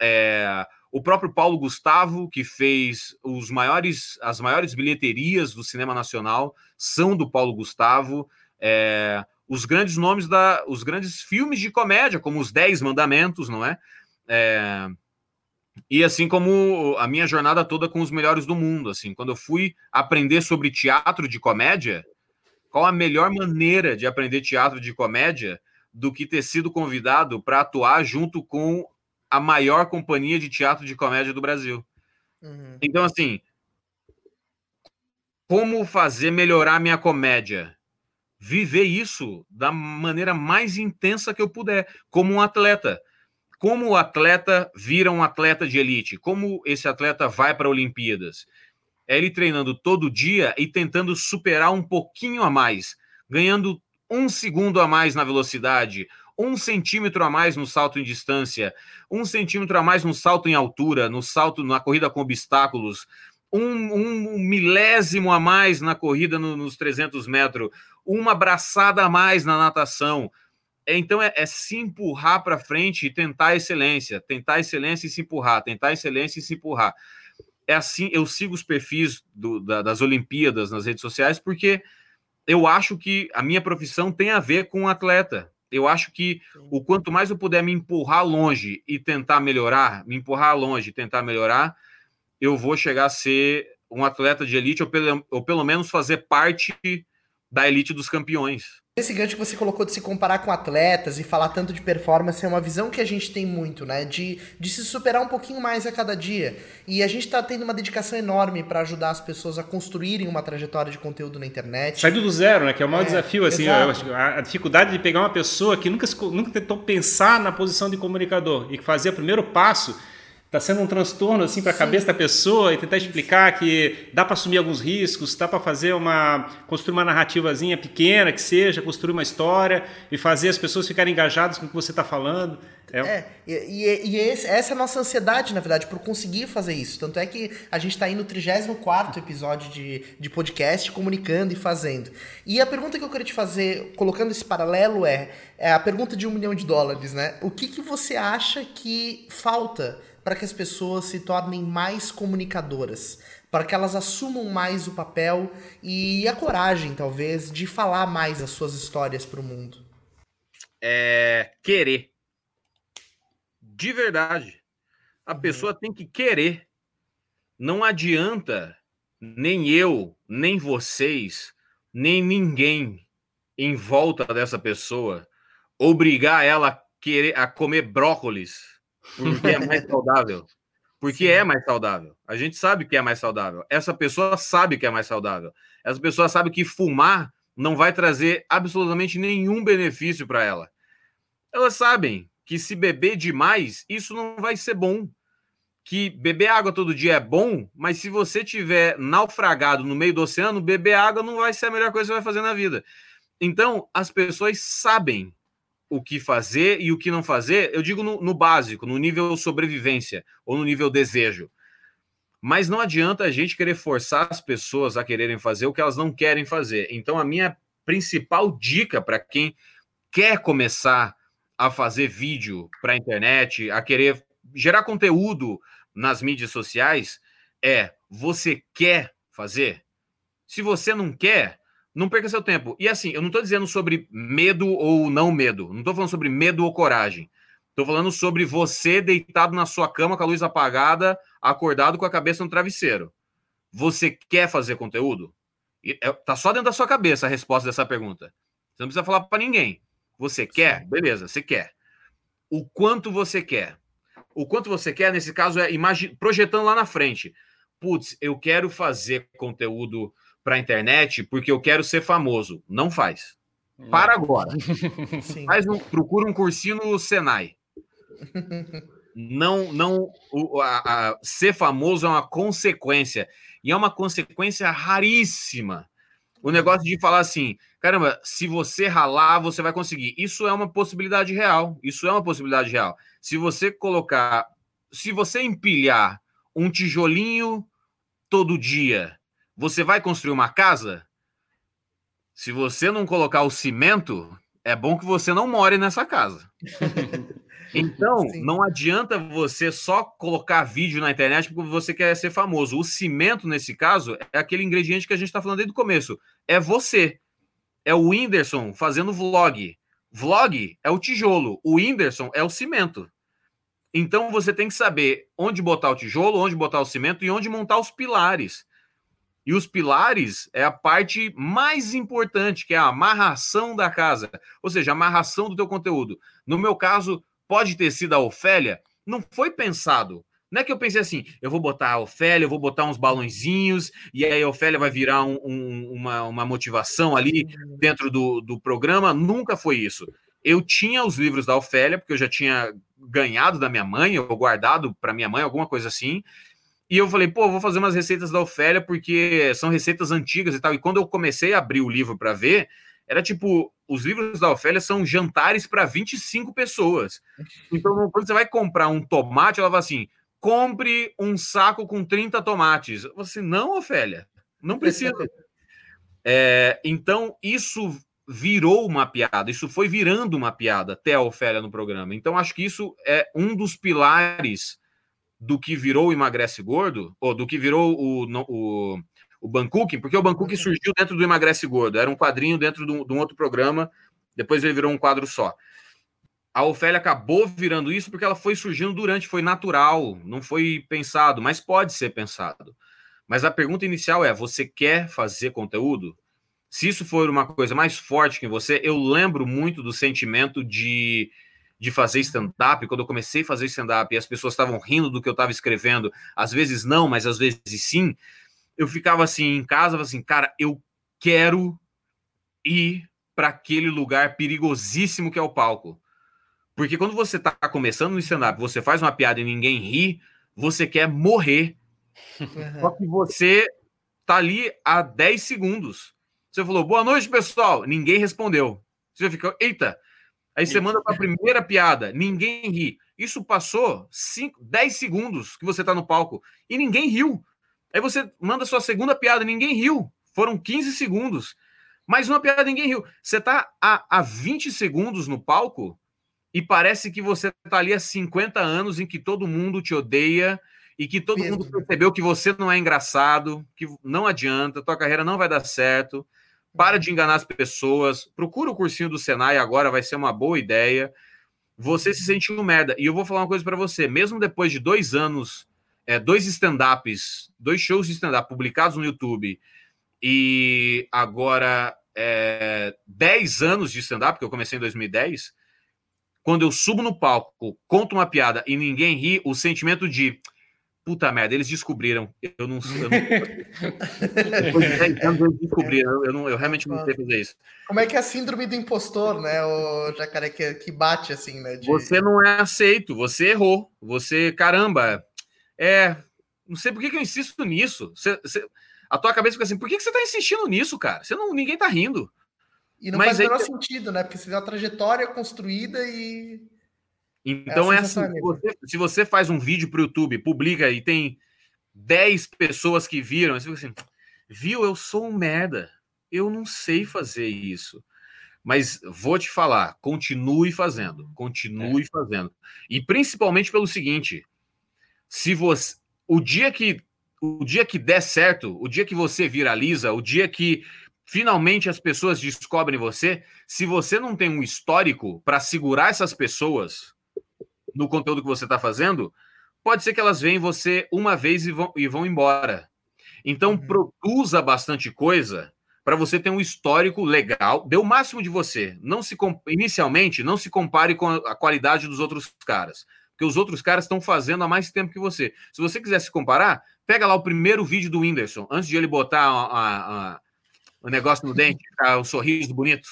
é, o próprio Paulo Gustavo, que fez os maiores, as maiores bilheterias do cinema nacional, são do Paulo Gustavo. É, os grandes nomes da, os grandes filmes de comédia, como os Dez Mandamentos, não é? é? E assim como a minha jornada toda com os melhores do mundo, assim, quando eu fui aprender sobre teatro de comédia, qual a melhor maneira de aprender teatro de comédia do que ter sido convidado para atuar junto com a maior companhia de teatro de comédia do Brasil. Uhum. Então, assim, como fazer melhorar minha comédia? Viver isso da maneira mais intensa que eu puder, como um atleta. Como o atleta vira um atleta de elite? Como esse atleta vai para Olimpíadas? É ele treinando todo dia e tentando superar um pouquinho a mais, ganhando um segundo a mais na velocidade, um centímetro a mais no salto em distância, um centímetro a mais no salto em altura, no salto na corrida com obstáculos, um, um milésimo a mais na corrida no, nos 300 metros, uma braçada a mais na natação. Então é, é se empurrar para frente e tentar excelência, tentar excelência e se empurrar, tentar excelência e se empurrar. É assim, eu sigo os perfis do, da, das Olimpíadas nas redes sociais porque eu acho que a minha profissão tem a ver com o atleta Eu acho que o quanto mais eu puder me empurrar longe e tentar melhorar, me empurrar longe e tentar melhorar, eu vou chegar a ser um atleta de elite ou pelo, ou pelo menos fazer parte da elite dos campeões. Esse gancho que você colocou de se comparar com atletas e falar tanto de performance é uma visão que a gente tem muito, né? De, de se superar um pouquinho mais a cada dia. E a gente está tendo uma dedicação enorme para ajudar as pessoas a construírem uma trajetória de conteúdo na internet. Sair do zero, né? Que é o maior é, desafio, assim. A, a, dificuldade de pegar uma pessoa que nunca, nunca tentou pensar na posição de comunicador e fazer o primeiro passo está sendo um transtorno assim para a cabeça da pessoa e tentar explicar que dá para assumir alguns riscos, dá para fazer uma construir uma narrativazinha pequena que seja, construir uma história e fazer as pessoas ficarem engajadas com o que você está falando. É, é e, e, esse, essa é a nossa ansiedade, na verdade, por conseguir fazer isso. Tanto é que a gente está aí no 34 episódio de, de podcast, comunicando e fazendo. E a pergunta que eu queria te fazer, colocando esse paralelo, é, é a pergunta de um milhão de dólares, né? O que, que você acha que falta para que as pessoas se tornem mais comunicadoras, para que elas assumam mais o papel e a coragem, talvez, de falar mais as suas histórias para o mundo? É querer. De verdade. A uhum. pessoa tem que querer. Não adianta nem eu, nem vocês, nem ninguém em volta dessa pessoa obrigar ela a querer a comer brócolis porque é mais saudável. Porque é mais saudável. A gente sabe que é mais saudável. Essa pessoa sabe que é mais saudável. Essa pessoa sabe que fumar não vai trazer absolutamente nenhum benefício para ela. Elas sabem que se beber demais, isso não vai ser bom. Que beber água todo dia é bom, mas se você tiver naufragado no meio do oceano, beber água não vai ser a melhor coisa que você vai fazer na vida. Então, as pessoas sabem o que fazer e o que não fazer, eu digo no, no, básico, no nível sobrevivência ou no nível desejo. Mas não adianta a gente querer forçar as pessoas a quererem fazer o que elas não querem fazer. Então, a minha principal dica para quem quer começar a fazer vídeo para a internet, a querer gerar conteúdo nas mídias sociais, é: você quer fazer? Se você não quer, não perca seu tempo. E assim, eu não estou dizendo sobre medo ou não medo. Não estou falando sobre medo ou coragem. Estou falando sobre você deitado na sua cama com a luz apagada, acordado com a cabeça no travesseiro. Você quer fazer conteúdo? É, tá só dentro da sua cabeça a resposta dessa pergunta. Você não precisa falar para ninguém. Você quer? Beleza, você quer. O quanto você quer? O quanto você quer, nesse caso, é projetando lá na frente. Putz, eu quero fazer conteúdo para a internet porque eu quero ser famoso. Não faz. Para agora. Faz um, procura um cursinho no Senai. Não, não. O, a, a, ser famoso é uma consequência. E é uma consequência raríssima. O negócio de falar assim, caramba, se você ralar, você vai conseguir. Isso é uma possibilidade real. Isso é uma possibilidade real. Se você colocar, se você empilhar um tijolinho todo dia você vai construir uma casa? Se você não colocar o cimento, é bom que você não more nessa casa. Então, Sim. não adianta você só colocar vídeo na internet porque você quer ser famoso. O cimento, nesse caso, é aquele ingrediente que a gente está falando desde o começo. É você. É o Whindersson fazendo vlog. Vlog é o tijolo. O Whindersson é o cimento. Então, você tem que saber onde botar o tijolo, onde botar o cimento e onde montar os pilares. E os pilares é a parte mais importante, que é a amarração da casa, ou seja, a amarração do teu conteúdo. No meu caso, pode ter sido a Ofélia, não foi pensado. Não é que eu pensei assim, eu vou botar a Ofélia, eu vou botar uns balãozinhos, e aí a Ofélia vai virar um, um, uma, uma motivação ali dentro do, do programa. Nunca foi isso. Eu tinha os livros da Ofélia, porque eu já tinha ganhado da minha mãe, ou guardado para minha mãe, alguma coisa assim. E eu falei, pô, vou fazer umas receitas da Ofélia, porque são receitas antigas e tal. E quando eu comecei a abrir o livro para ver, era tipo, os livros da Ofélia são jantares para 25 pessoas. Então, quando você vai comprar um tomate, ela fala assim: compre um saco com 30 tomates. Você, assim, não, Ofélia, não precisa. é, então, isso virou uma piada, isso foi virando uma piada até a Ofélia no programa. Então, acho que isso é um dos pilares do que virou o Emagrece Gordo, ou do que virou o, o, o Bankuking, porque o Bankuking uhum. surgiu dentro do Emagrece Gordo, era um quadrinho dentro de um, de um outro programa Depois ele virou um quadro só. A Ofélia acabou virando isso porque ela foi surgindo durante, foi natural, não foi pensado, mas pode ser pensado. Mas a pergunta inicial é: você quer fazer conteúdo? Se isso for uma coisa mais forte que você, eu lembro muito do sentimento de, de fazer stand-up. Quando eu comecei a fazer stand-up e as pessoas estavam rindo do que eu estava escrevendo, às vezes não, mas às vezes sim. Eu ficava assim em casa, assim, cara, eu quero ir para aquele lugar perigosíssimo que é o palco. Porque quando você está começando no stand-up, você faz uma piada e ninguém ri, você quer morrer. Uhum. Só que você tá ali há 10 segundos. Você falou, boa noite, pessoal. Ninguém respondeu. Você fica, eita. Aí você manda para a primeira piada, ninguém ri. Isso passou 5, 10 segundos que você está no palco e ninguém riu. Aí você manda sua segunda piada, ninguém riu. Foram 15 segundos. Mais uma piada, ninguém riu. Você está há, há 20 segundos no palco e parece que você está ali há 50 anos em que todo mundo te odeia e que todo Mesmo. mundo percebeu que você não é engraçado, que não adianta, tua carreira não vai dar certo. Para de enganar as pessoas. Procura o cursinho do Senai agora, vai ser uma boa ideia. Você se sentiu um merda. E eu vou falar uma coisa para você. Mesmo depois de dois anos, é, dois stand-ups, dois shows de stand-up publicados no YouTube, e agora é, dez anos de stand-up, que eu comecei em 2010, quando eu subo no palco, conto uma piada e ninguém ri, o sentimento de Puta merda, eles descobriram. Eu não sei. Depois de 10 anos eles descobriram. Eu, não, eu realmente não sei fazer isso. Como é que é a síndrome do impostor, né? O jacaré que, que bate assim, né? De... Você não é aceito, você errou. Você, caramba, é. Não sei por que, que eu insisto nisso. Você, você, a tua cabeça fica assim, por que, que você tá insistindo nisso, cara? Você não, ninguém tá rindo. E não Mas faz o menor sentido, né? Porque você vê a trajetória construída e então é, é assim, se você, se você, faz um vídeo para o YouTube, publica e tem 10 pessoas que viram, você fica assim, viu, eu sou um merda, eu não sei fazer isso. Mas vou te falar, continue fazendo, continue é. fazendo. E principalmente pelo seguinte, se você o dia que o dia que der certo, o dia que você viraliza, o dia que finalmente as pessoas descobrem você, se você não tem um histórico para segurar essas pessoas, no conteúdo que você está fazendo, pode ser que elas veem você uma vez e vão, e vão embora. Então, uhum. produza bastante coisa para você ter um histórico legal, dê o máximo de você. Não se inicialmente não se compare com a qualidade dos outros caras, porque os outros caras estão fazendo há mais tempo que você. Se você quiser se comparar, pega lá o primeiro vídeo do Whindersson, antes de ele botar o negócio no dente, o sorriso bonito.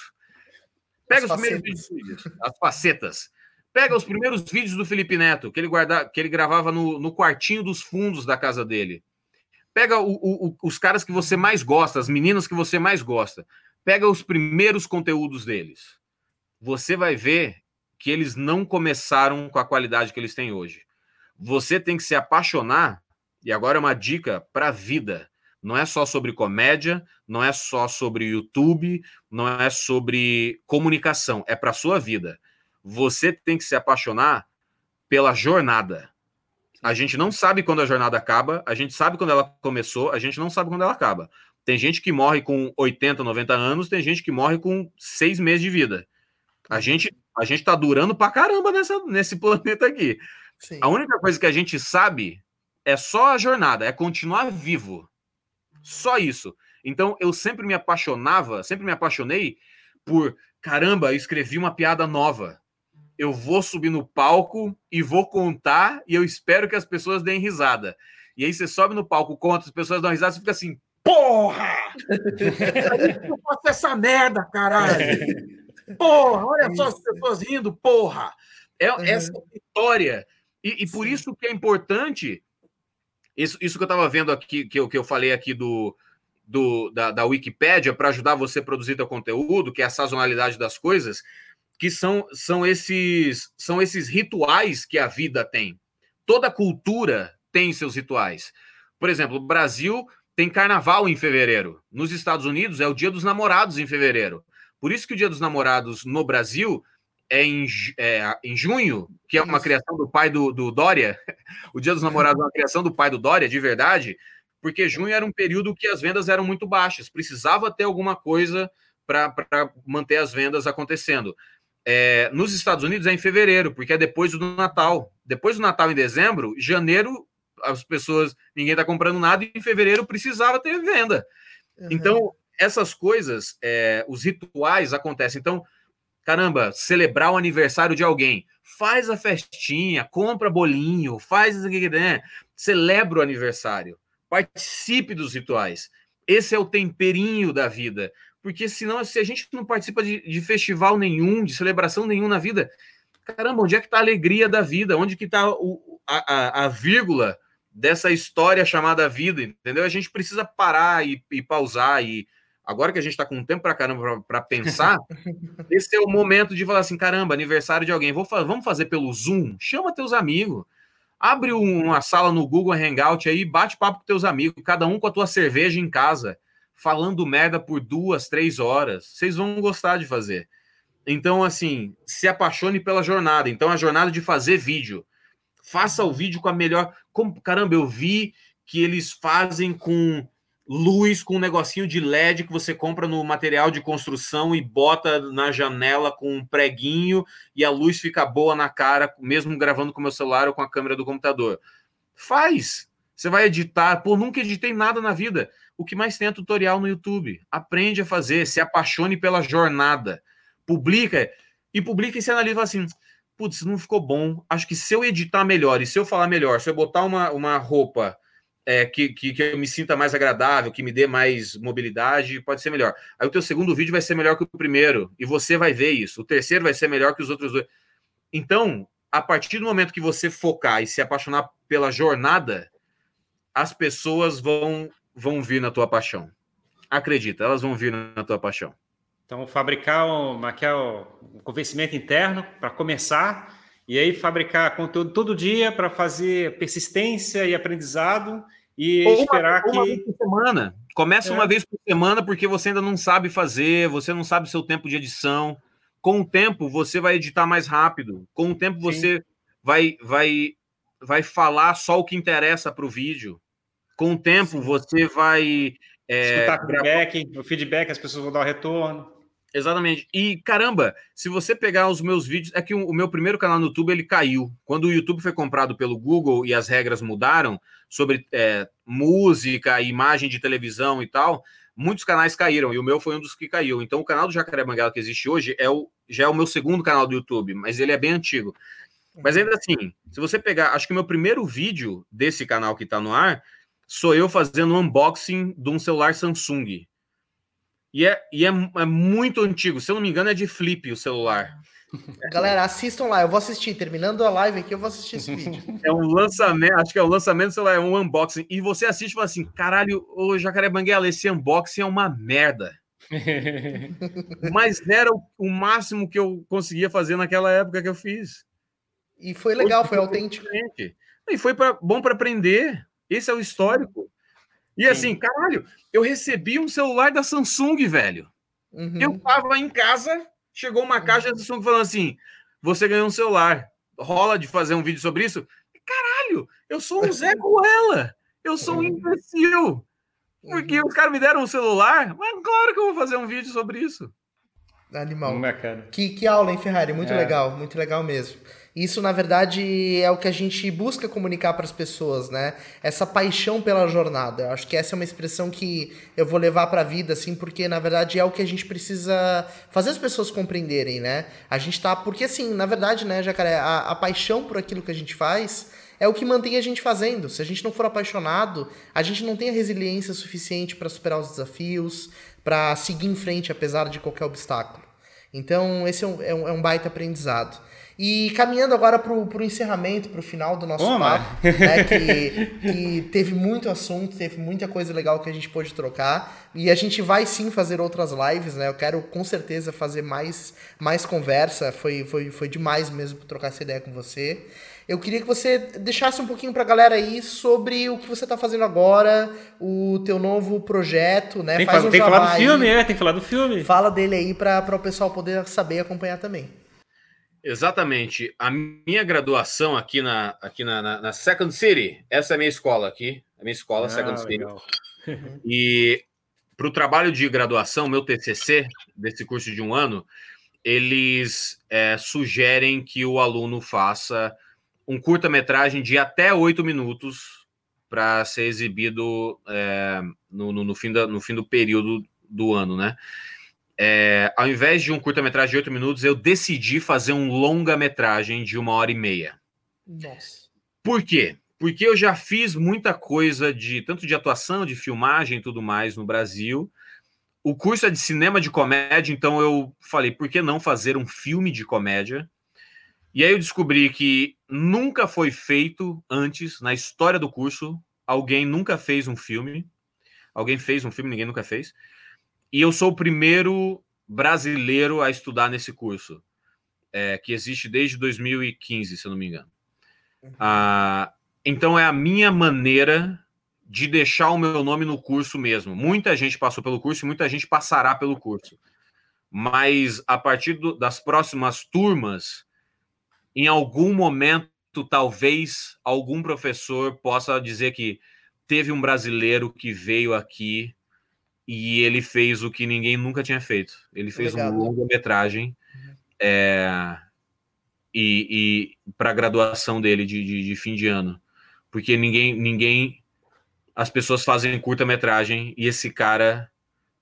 Pega as os primeiros vídeos, as facetas. Pega os primeiros vídeos do Felipe Neto, que ele, guarda, que ele gravava no, no quartinho dos fundos da casa dele. Pega o, o, os caras que você mais gosta, as meninas que você mais gosta. Pega os primeiros conteúdos deles. Você vai ver que eles não começaram com a qualidade que eles têm hoje. Você tem que se apaixonar, e agora é uma dica para a vida. Não é só sobre comédia, não é só sobre YouTube, não é sobre comunicação, é para sua vida você tem que se apaixonar pela jornada. A gente não sabe quando a jornada acaba, a gente sabe quando ela começou, a gente não sabe quando ela acaba. Tem gente que morre com 80, 90 anos, tem gente que morre com seis meses de vida. A gente a gente tá durando pra caramba nessa, nesse planeta aqui. Sim. A única coisa que a gente sabe é só a jornada, é continuar vivo. Só isso. Então eu sempre me apaixonava, sempre me apaixonei por caramba, eu escrevi uma piada nova eu vou subir no palco e vou contar e eu espero que as pessoas deem risada. E aí você sobe no palco, conta, as pessoas dão risada, você fica assim, porra! eu faço essa merda, caralho! Porra, olha só as pessoas rindo, porra! É essa vitória. E, e por isso que é importante, isso, isso que eu estava vendo aqui, que eu, que eu falei aqui do, do da, da Wikipédia, para ajudar você a produzir teu conteúdo, que é a sazonalidade das coisas, que são, são, esses, são esses rituais que a vida tem. Toda cultura tem seus rituais. Por exemplo, o Brasil tem carnaval em fevereiro. Nos Estados Unidos é o dia dos namorados em fevereiro. Por isso que o dia dos namorados no Brasil é em, é, em junho, que é uma criação do pai do, do Dória. O dia dos namorados é uma criação do pai do Dória, de verdade, porque junho era um período que as vendas eram muito baixas. Precisava ter alguma coisa para manter as vendas acontecendo. É, nos Estados Unidos é em fevereiro, porque é depois do Natal. Depois do Natal, em dezembro, janeiro, as pessoas, ninguém está comprando nada, e em fevereiro precisava ter venda. Uhum. Então, essas coisas, é, os rituais acontecem. Então, caramba, celebrar o aniversário de alguém, faz a festinha, compra bolinho, faz né? celebra o aniversário, participe dos rituais. Esse é o temperinho da vida. Porque senão, se a gente não participa de, de festival nenhum, de celebração nenhum na vida, caramba, onde é que está a alegria da vida? Onde que está a, a, a, vírgula dessa história chamada vida, entendeu? A gente precisa parar e, e pausar e agora que a gente está com um tempo para caramba para pensar, esse é o momento de falar assim, caramba, aniversário de alguém, vou, vamos fazer pelo Zoom? Chama teus amigos. Abre uma sala no Google Hangout aí, bate papo com teus amigos, cada um com a tua cerveja em casa falando merda por duas, três horas. Vocês vão gostar de fazer. Então, assim, se apaixone pela jornada. Então, a jornada de fazer vídeo. Faça o vídeo com a melhor. Como, caramba, eu vi que eles fazem com luz, com um negocinho de LED que você compra no material de construção e bota na janela com um preguinho e a luz fica boa na cara, mesmo gravando com o meu celular ou com a câmera do computador. Faz! Você vai editar. Pô, nunca editei nada na vida o que mais tem é tutorial no YouTube. Aprende a fazer, se apaixone pela jornada. Publica e publica e se analisa assim: putz, não ficou bom. Acho que se eu editar melhor e se eu falar melhor, se eu botar uma, uma roupa é, que, que, que, eu me sinta mais agradável, que me dê mais mobilidade, pode ser melhor. Aí o teu segundo vídeo vai ser melhor que o primeiro, e você vai ver isso. O terceiro vai ser melhor que os outros dois. Então, a partir do momento que você focar e se apaixonar pela jornada, as pessoas vão vão vir na tua paixão. Acredita, elas vão vir na tua paixão. Então, fabricar um, um convencimento interno para começar, e aí fabricar conteúdo todo dia para fazer persistência e aprendizado e Ou esperar uma, que. Uma vez por semana. Começa é. uma vez por semana porque você ainda não sabe fazer, você não sabe o seu tempo de edição. Com o tempo, você vai editar mais rápido. Com o tempo, você vai, vai, vai falar só o que interessa para o vídeo. Com o tempo, você vai. É, Escutar feedback, o feedback, as pessoas vão dar o retorno. Exatamente. E caramba, se você pegar os meus vídeos, é que o, meu primeiro canal no YouTube ele caiu. Quando o YouTube foi comprado pelo Google e as regras mudaram sobre é, música, imagem de televisão e tal, muitos canais caíram e o meu foi um dos que caiu. Então o canal do Jacaré Banguela que existe hoje é o, já é o meu segundo canal do YouTube, mas ele é bem antigo. Mas ainda assim, se você pegar, acho que o meu primeiro vídeo desse canal que está no ar sou eu fazendo um unboxing de um celular Samsung. E, é, e é, é muito antigo, se eu não me engano, é de flip o celular. Galera, assistam lá, eu vou assistir. Terminando a live aqui, eu vou assistir esse vídeo. É um lançamento, acho que é um lançamento, sei lá, é um unboxing. E você assiste e fala assim: caralho, ô Jacaré Banguela, esse unboxing é uma merda. Mas era o, o, máximo que eu conseguia fazer naquela época que eu fiz. E foi legal, foi, foi autêntico. E foi pra, bom para aprender. Esse é o histórico. E Sim. assim, caralho, eu recebi um celular da Samsung, velho. Uhum. Eu tava em casa, chegou uma caixa da Samsung falando assim: você ganhou um celular. Rola de fazer um vídeo sobre isso? Caralho, eu sou um Zé ela. Eu sou um imbecil. Porque uhum. os caras me deram um celular, mas claro que eu vou fazer um vídeo sobre isso. Animal. Que, que aula, hein, Ferrari? Muito é. legal, muito legal mesmo. Isso, na verdade, é o que a gente busca comunicar para as pessoas, né? Essa paixão pela jornada. Eu acho que essa é uma expressão que eu vou levar para a vida, assim, porque na verdade é o que a gente precisa fazer as pessoas compreenderem, né? A gente tá. Porque, assim, na verdade, né, Jacaré, a, a paixão por aquilo que a gente faz é o que mantém a gente fazendo. Se a gente não for apaixonado, a gente não tem a resiliência suficiente para superar os desafios, para seguir em frente apesar de qualquer obstáculo. Então, esse é um, é um, é um baita aprendizado. E caminhando agora para o encerramento, para o final do nosso papo, né, que, que, teve muito assunto, teve muita coisa legal que a gente pôde trocar. E a gente vai sim fazer outras lives, né? Eu quero com certeza fazer mais, mais conversa. Foi, foi, foi demais mesmo trocar essa ideia com você. Eu queria que você deixasse um pouquinho para a galera aí sobre o que você está fazendo agora, o teu novo projeto, né? Tem, Faz um tem que falar do filme, é, tem que falar do filme. Fala dele aí para o pessoal poder saber e acompanhar também. Exatamente. A minha graduação aqui na, aqui na, na, na, Second City, essa é a minha escola aqui, a minha escola, ah, Second legal. City. E para o trabalho de graduação, meu TCC, desse curso de um ano, eles é, sugerem que o aluno faça um curta-metragem de até oito minutos para ser exibido é, no, no, no, fim da, no fim do período do ano, né? É, ao invés de um curta-metragem de oito minutos, eu decidi fazer um longa-metragem de uma hora e meia. Nossa. Por quê? Porque eu já fiz muita coisa de tanto de atuação, de filmagem e tudo mais no Brasil. O curso é de cinema de comédia, então eu falei, por que não fazer um filme de comédia? E aí eu descobri que nunca foi feito antes, na história do curso, alguém nunca fez um filme. Alguém fez um filme, ninguém nunca fez. E eu sou o primeiro brasileiro a estudar nesse curso, é, que existe desde 2015, se eu não me engano. Uhum. Ah, então é a minha maneira de deixar o meu nome no curso mesmo. Muita gente passou pelo curso e muita gente passará pelo curso. Mas a partir do, das próximas turmas, em algum momento, talvez algum professor possa dizer que teve um brasileiro que veio aqui e ele fez o que ninguém nunca tinha feito. Ele fez Legal. uma longa-metragem uhum. é, e, e para a graduação dele de, de, de, fim de ano. Porque ninguém, ninguém. As pessoas fazem curta-metragem e esse cara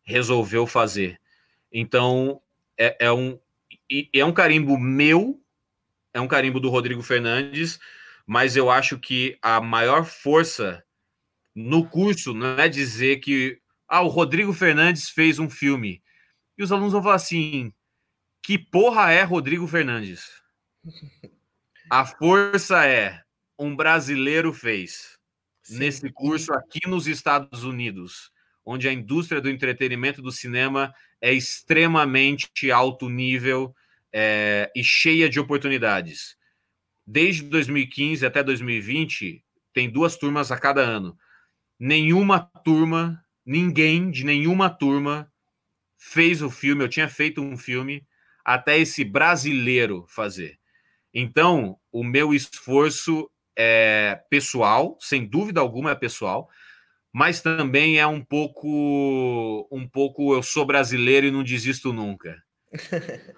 resolveu fazer. Então, é, é um, é um carimbo meu é um carimbo do Rodrigo Fernandes, mas eu acho que a maior força no curso não é dizer que ah, o Rodrigo Fernandes fez um filme. E os alunos vão falar assim: que porra é Rodrigo Fernandes? A força é um brasileiro fez Sim. nesse curso aqui nos Estados Unidos, onde a indústria do entretenimento do cinema é extremamente alto nível é, e cheia de oportunidades. Desde 2015 até 2020, tem duas turmas a cada ano. Nenhuma turma, ninguém de nenhuma turma fez o filme. Eu tinha feito um filme até esse brasileiro fazer. Então, o meu esforço é pessoal, sem dúvida alguma é pessoal, mas também é um pouco, um pouco eu sou brasileiro e não desisto nunca.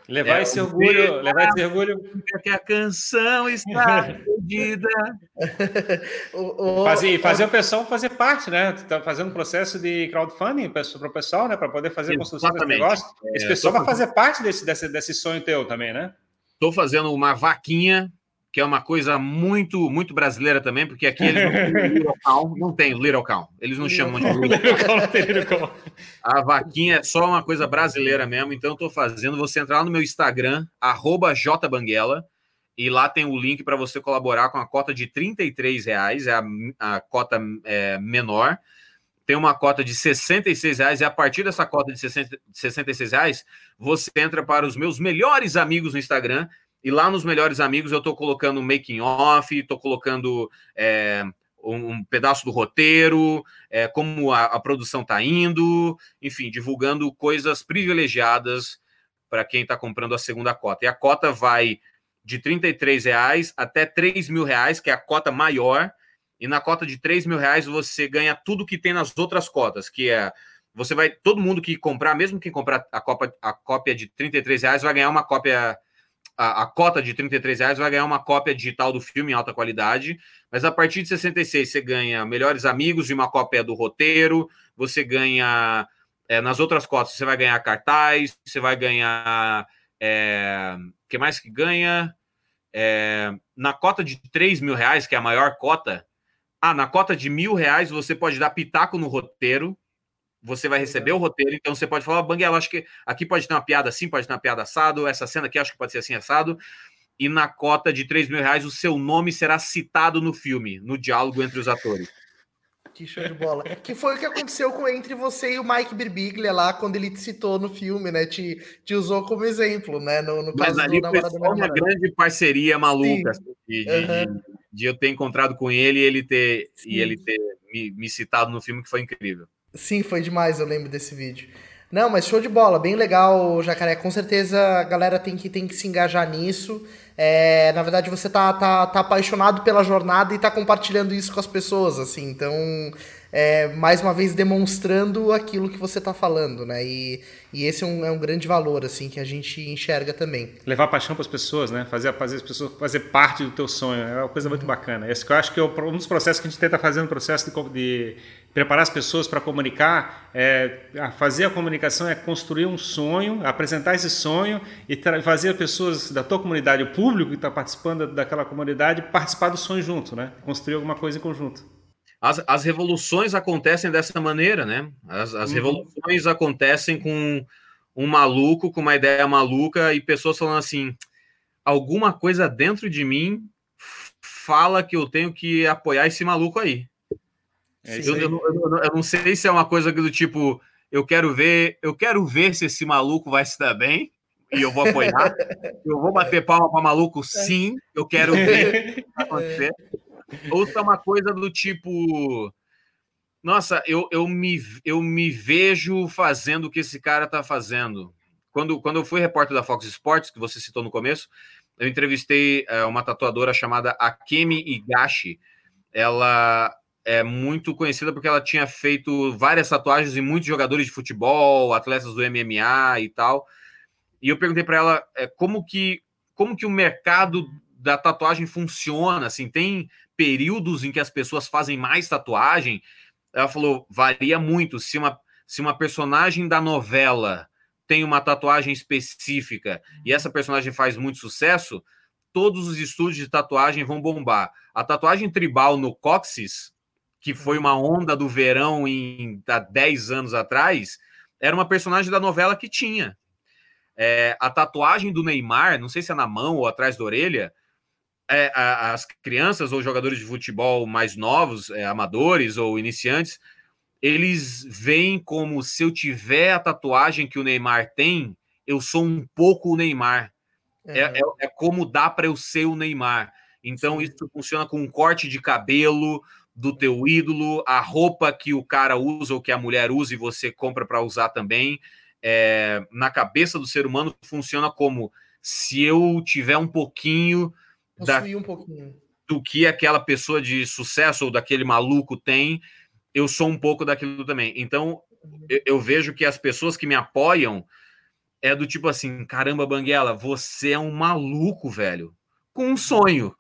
Levar é, esse orgulho, levar esse orgulho. Que a canção está perdida. fazer, fazer o pessoal fazer parte, né? Tá fazendo um processo de crowdfunding para o pessoal, né? Para poder fazer a construção desse negócio. Esse é, pessoal vai fazer parte desse, desse, desse sonho teu também, né? Estou fazendo uma vaquinha que é uma coisa muito muito brasileira também, porque aqui eles não têm Little Cow, não tem Little Cow, eles não chamam de Little Cow. A vaquinha é só uma coisa brasileira mesmo, então eu tô fazendo, você entrar lá no meu Instagram, jbanguela, e lá tem o link para você colaborar com a cota de 33 reais, é a, a cota é, menor, tem uma cota de 66 reais, e a partir dessa cota de 60, 66 reais, você entra para os meus melhores amigos no Instagram, e lá nos Melhores Amigos eu estou colocando making off, estou colocando é, um, um, pedaço do roteiro, é, como a, a produção está indo, enfim, divulgando coisas privilegiadas para quem está comprando a segunda cota. E a cota vai de R$ reais até R$ reais, que é a cota maior. E na cota de R$ reais você ganha tudo que tem nas outras cotas, que é você vai todo mundo que comprar, mesmo quem comprar a, copa, a cópia de R$ reais, vai ganhar uma cópia a, a, cota de 33 reais vai ganhar uma cópia digital do filme em alta qualidade, mas a partir de 66 você ganha melhores amigos e uma cópia do roteiro, você ganha é, nas outras cotas você vai ganhar cartaz, você vai ganhar é, que mais que ganha? É, na cota de 3 mil reais, que é a maior cota, ah, na cota de mil reais você pode dar pitaco no roteiro, você vai receber o roteiro, então você pode falar, Banguela, acho que aqui pode ter uma piada assim, pode ter uma piada assado, essa cena aqui acho que pode ser assim assado, e na cota de 3 mil reais o seu nome será citado no filme, no diálogo entre os atores. Que show de bola. que foi o que aconteceu com entre você e o Mike Birbiglia lá, quando ele te citou no filme, né? Te, te usou como exemplo, né? No, no Mas ali foi uma grande parceria maluca, assim, de, uhum. de, de, eu ter encontrado com ele e ele ter, e ele ter me, me citado no filme, que foi incrível. Sim, foi demais, eu lembro desse vídeo. Não, mas show de bola, bem legal, Jacaré. Com certeza a galera tem que, tem que se engajar nisso. É, na verdade, você tá, tá, tá apaixonado pela jornada e tá compartilhando isso com as pessoas, assim. Então, é, mais uma vez demonstrando aquilo que você está falando, né? E, e esse é um, é um, grande valor, assim, que a gente enxerga também. Levar paixão para as pessoas, né? Fazer, fazer as pessoas fazer parte do teu sonho. É uma coisa muito bacana. Esse que eu acho que é um dos processos que a gente tenta fazer no processo de, de preparar as pessoas para comunicar. É, fazer a comunicação é construir um sonho, apresentar esse sonho e fazer as pessoas da tua comunidade, o público que está participando daquela comunidade, participar do sonho junto, né? Construir alguma coisa em conjunto. As, as revoluções acontecem dessa maneira, né? As, as uhum. revoluções acontecem com um maluco, com uma ideia maluca e pessoas falando assim: alguma coisa dentro de mim fala que eu tenho que apoiar esse maluco aí. É eu, aí. Eu, eu, eu, não sei se é uma coisa do tipo, eu quero ver, eu quero ver se esse maluco vai se dar bem e eu vou apoiar. eu vou bater palma para maluco, sim. Eu quero ver o que vai acontecer. Ou se é uma coisa do tipo. Nossa, eu, eu, me, eu me vejo fazendo o que esse cara está fazendo. Quando, quando eu fui repórter da Fox Sports, que você citou no começo, eu entrevistei é, uma tatuadora chamada Akemi Igashi. Ela é muito conhecida porque ela tinha feito várias tatuagens em muitos jogadores de futebol, atletas do MMA e tal. E eu perguntei para ela é, como que como que o mercado da tatuagem funciona, assim, tem períodos em que as pessoas fazem mais tatuagem, ela falou, varia muito. Se uma, se uma personagem da novela tem uma tatuagem específica e essa personagem faz muito sucesso, todos os estúdios de tatuagem vão bombar. A tatuagem tribal no cóccix, que foi uma onda do verão em há 10 anos atrás, era uma personagem da novela que tinha. É, a tatuagem do Neymar, não sei se é na mão ou atrás da orelha, é, as crianças ou jogadores de futebol mais novos, é, amadores ou iniciantes, eles veem como se eu tiver a tatuagem que o Neymar tem, eu sou um pouco o Neymar. É, é, é como dá para eu ser o Neymar. Então, Sim. isso funciona com um corte de cabelo do teu ídolo, a roupa que o cara usa ou que a mulher usa e você compra para usar também. É, na cabeça do ser humano, funciona como se eu tiver um pouquinho da, um pouquinho. do que aquela pessoa de sucesso ou daquele maluco tem, eu sou um pouco daquilo também. Então, eu, eu vejo que as pessoas que me apoiam é do tipo assim: caramba, Banguela, você é um maluco, velho, com um sonho.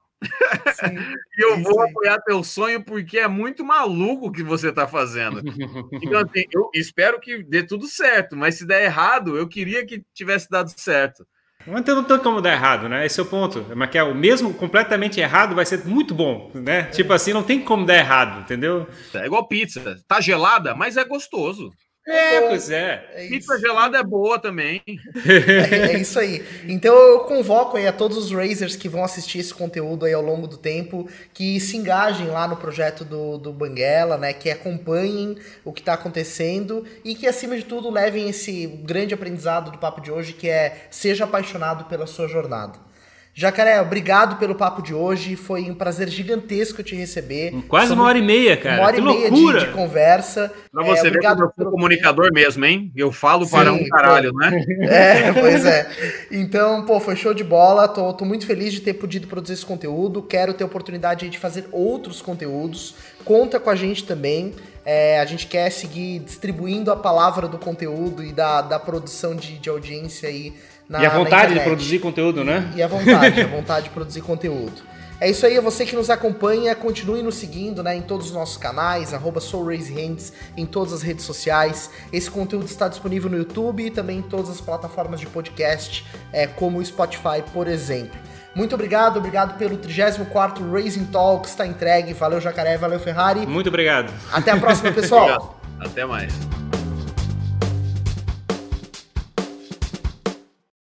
Sim, e eu vou sim. apoiar teu sonho porque é muito maluco o que você está fazendo. Então, assim, eu espero que dê tudo certo, mas se der errado, eu queria que tivesse dado certo. Mas não tem como dar errado, né? Esse é o ponto. Mas que é o mesmo completamente errado vai ser muito bom, né? Tipo assim, não tem como dar errado, entendeu? É igual pizza. Tá gelada, mas é gostoso. É, pois é. é Pizza gelada é boa também. É, é, isso aí. Então eu convoco aí a todos os Razers que vão assistir esse conteúdo aí ao longo do tempo, que se engajem lá no projeto do, do Banguela, né? Que acompanhem o que está acontecendo e que, acima de tudo, levem esse grande aprendizado do papo de hoje, que é seja apaixonado pela sua jornada. Jacaré, obrigado pelo papo de hoje. Foi um prazer gigantesco te receber. Quase Sobre... uma hora e meia, cara. Uma hora que e meia de, de, conversa. Pra você é, ver que eu sou comunicador mesmo, hein? Eu falo Sim, para um caralho, pô. né? É, pois é. Então, pô, foi show de bola. Tô, tô muito feliz de ter podido produzir esse conteúdo. Quero ter oportunidade de fazer outros conteúdos. Conta com a gente também. É, a gente quer seguir distribuindo a palavra do conteúdo e da, da produção de, de audiência aí na, e a vontade de produzir conteúdo, né? E a vontade, a vontade de produzir conteúdo. É isso aí, é você que nos acompanha, continue nos seguindo né, em todos os nossos canais, arroba SoulRaiseHands, em todas as redes sociais. Esse conteúdo está disponível no YouTube e também em todas as plataformas de podcast, é, como o Spotify, por exemplo. Muito obrigado, obrigado pelo 34º Raising Talks, está entregue. Valeu, Jacaré, valeu, Ferrari. Muito obrigado. Até a próxima, pessoal. Até mais.